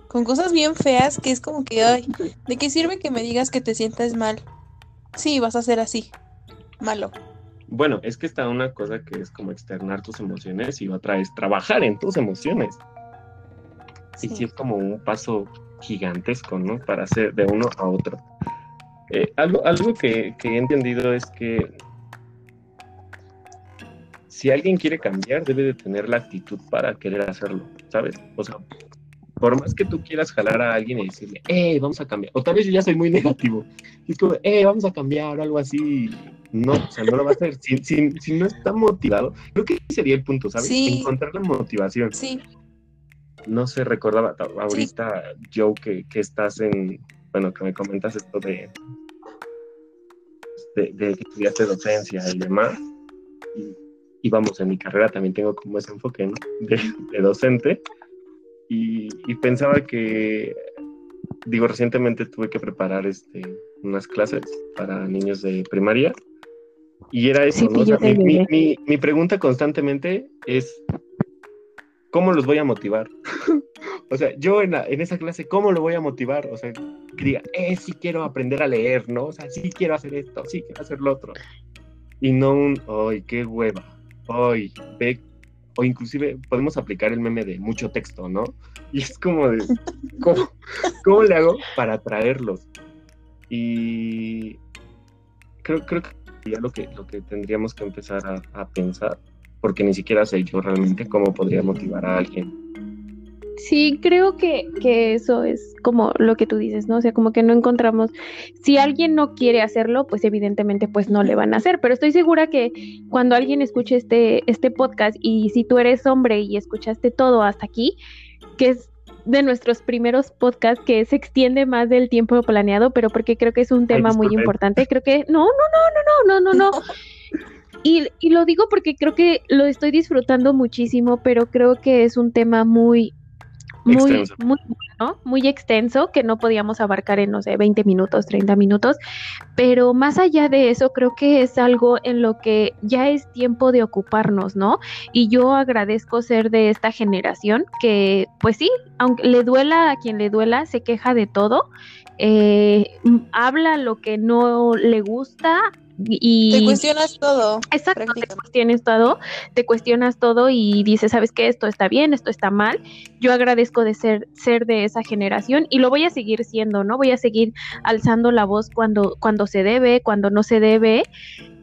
con cosas bien feas, que es como que, ay, ¿de qué sirve que me digas que te sientas mal? Sí, vas a ser así, malo. Bueno, es que está una cosa que es como externar tus emociones y otra es trabajar en tus emociones. Y sí es como un paso gigantesco, ¿no? Para hacer de uno a otro. Eh, algo algo que, he entendido es que si alguien quiere cambiar, debe de tener la actitud para querer hacerlo, ¿sabes? O sea, por más que tú quieras jalar a alguien y decirle, eh, vamos a cambiar, o tal vez yo ya soy muy negativo, es como, eh, vamos a cambiar o algo así, no, o sea, no lo va a hacer, si, si, no está motivado, creo que sería el punto, ¿sabes? Encontrar la motivación. Sí. No se recordaba ahorita, Joe, que, que estás en, bueno, que me comentas esto de, de, que estudiaste docencia y demás, y, vamos, en mi carrera también tengo como ese enfoque de, docente, y, pensaba que, digo, recientemente tuve que preparar este, unas clases para niños de primaria, y era eso, ¿no? mi, mi, pregunta constantemente es, ¿cómo los voy a motivar? <laughs> o sea, yo en, en, esa clase, ¿cómo lo voy a motivar? O sea, que diga, eh, sí quiero aprender a leer, ¿no? O sea, sí quiero hacer esto, sí quiero hacer lo otro. Y no un, ay, qué hueva, ay, ve, o inclusive podemos aplicar el meme de mucho texto, ¿no? Y es como de, ¿cómo, ¿cómo le hago para atraerlos? Y creo, creo que ya lo que, lo que tendríamos que empezar a pensar, porque ni siquiera sé yo realmente cómo podría motivar a alguien Sí, creo que, que, eso es como lo que tú dices, ¿no? O sea, como que no encontramos, si alguien no quiere hacerlo, pues evidentemente pues no le van a hacer, pero estoy segura que cuando alguien escuche este, este podcast y si tú eres hombre y escuchaste todo hasta aquí, que es de nuestros primeros podcasts que se extiende más del tiempo planeado, pero porque creo que es un tema muy importante, creo que no, no, no, no, no, no, no, no. <laughs> Y, y, lo digo porque creo que lo estoy disfrutando muchísimo, pero creo que es un tema muy, muy, muy bueno, muy extenso, que no podíamos abarcar en, no sé, 20 minutos, 30 minutos, pero más allá de eso, creo que es algo en lo que ya es tiempo de ocuparnos, ¿no? Y yo agradezco ser de esta generación que, pues sí, aunque le duela a quien le duela, se queja de todo, eh, habla lo que no le gusta, y te cuestionas todo. Exacto, te cuestionas todo, te cuestionas todo y dices, ¿sabes qué? Esto está bien, esto está mal. Yo agradezco de ser, ser de esa generación y lo voy a seguir siendo, ¿no? Voy a seguir alzando la voz cuando, cuando se debe, cuando no se debe.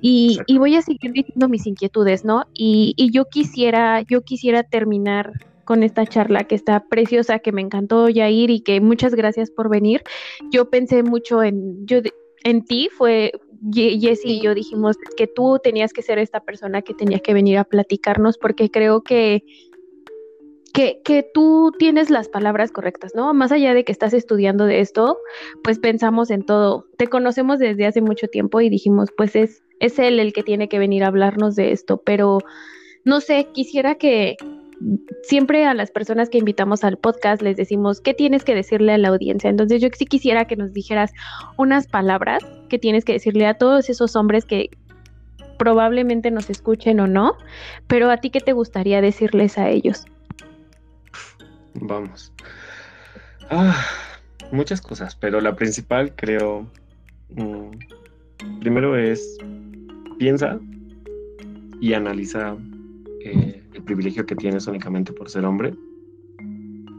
Y, y voy a seguir diciendo mis inquietudes, ¿no? Y, y yo quisiera, yo quisiera terminar con esta charla que está preciosa, que me encantó Yair y que muchas gracias por venir. Yo pensé mucho en, yo en ti, fue Jessy y yo dijimos que tú tenías que ser esta persona que tenía que venir a platicarnos porque creo que, que, que, tú tienes las palabras correctas, ¿no? Más allá de que estás estudiando de esto, pues pensamos en todo. Te conocemos desde hace mucho tiempo y dijimos, pues es, es él el que tiene que venir a hablarnos de esto, pero no sé, quisiera que, siempre a las personas que invitamos al podcast les decimos, ¿qué tienes que decirle a la audiencia? Entonces yo sí quisiera que nos dijeras unas palabras que tienes que decirle a todos esos hombres que probablemente nos escuchen o no, pero a ti qué te gustaría decirles a ellos? Vamos. Ah, muchas cosas, pero la principal creo, mm, primero es, piensa y analiza el privilegio que tienes únicamente por ser hombre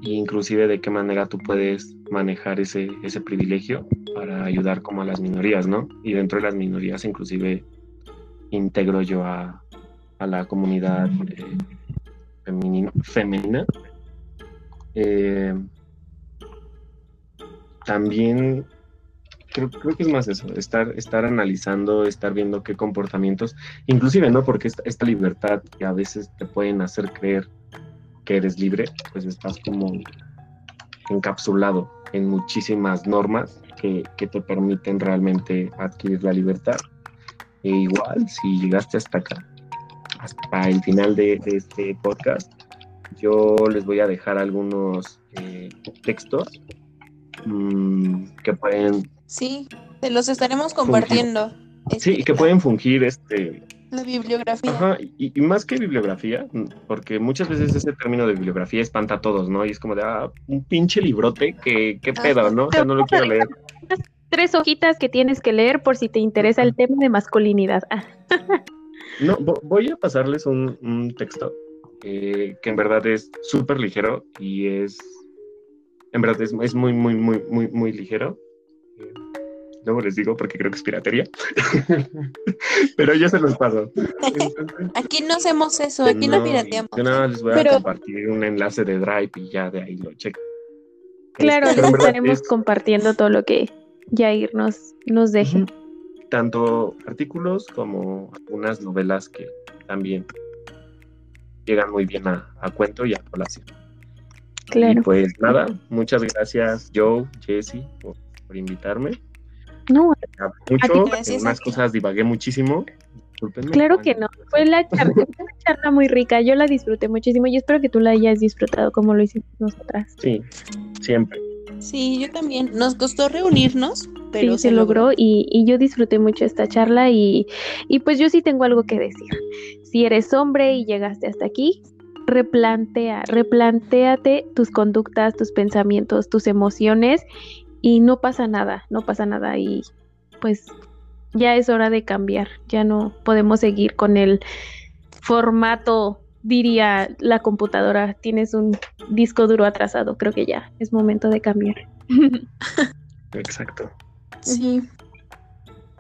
e inclusive de qué manera tú puedes manejar ese, ese privilegio para ayudar como a las minorías, ¿no? Y dentro de las minorías inclusive integro yo a, a la comunidad eh, femenina. Eh, también creo, que es más eso, estar, estar analizando, estar viendo qué comportamientos, inclusive, ¿no? Porque esta, libertad que a veces te pueden hacer creer que eres libre, pues estás como encapsulado en muchísimas normas que, te permiten realmente adquirir la libertad. E igual, si llegaste hasta acá, hasta el final de, este podcast, yo les voy a dejar algunos eh, textos mm, que pueden Sí, te los estaremos compartiendo. Sí, y que pueden fungir este... La bibliografía. Ajá, y, más que bibliografía, porque muchas veces ese término de bibliografía espanta a todos, ¿no? Y es como de, ah, un pinche librote, ¿qué, qué pedo, no? O sea, no lo quiero leer. <laughs> Tres hojitas que tienes que leer por si te interesa el tema de masculinidad. <laughs> no, voy a pasarles un, texto que en verdad es súper ligero y es, en verdad es, es muy, muy, muy, muy, muy ligero luego les digo porque creo que es piratería, <laughs> <laughs> pero yo se los paso. <laughs> aquí no hacemos eso, aquí no, pirateamos. Yo nada les voy a compartir un enlace de Drive y ya de ahí lo checo. Claro, les estaremos compartiendo todo lo que Jair nos, nos deje. Tanto artículos como algunas novelas que también llegan muy bien a, cuento y a colación. Claro. pues nada, muchas gracias Joe, Jesse, por, invitarme. No, mucho, en unas cosas divagué muchísimo. Claro que no, fue la charla, fue una charla muy rica, yo la disfruté muchísimo y espero que tú la hayas disfrutado como lo hicimos nosotras. Sí, siempre. Sí, yo también. Nos costó reunirnos, pero sí, se, logró, Y, y, yo disfruté mucho esta charla y, y pues yo sí tengo algo que decir. Si eres hombre y llegaste hasta aquí, replantea, replanteate tus conductas, tus pensamientos, tus emociones y no pasa nada, no pasa nada y pues ya es hora de cambiar, ya no podemos seguir con el formato diría la computadora, tienes un disco duro atrasado, creo que ya es momento de cambiar. <laughs> Exacto. Sí.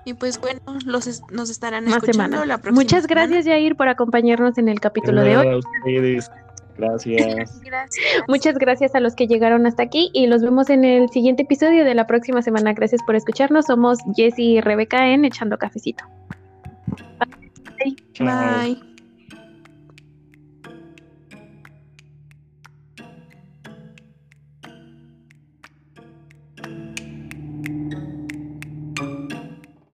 Y pues bueno, los nos estarán escuchando la próxima Muchas gracias, Jair, por acompañarnos en el capítulo de hoy. <laughs> Gracias. Muchas gracias a los que llegaron hasta aquí y los vemos en el siguiente episodio de la próxima semana. Gracias por escucharnos. Somos Jessy y Rebeca en Echando Cafecito. Bye.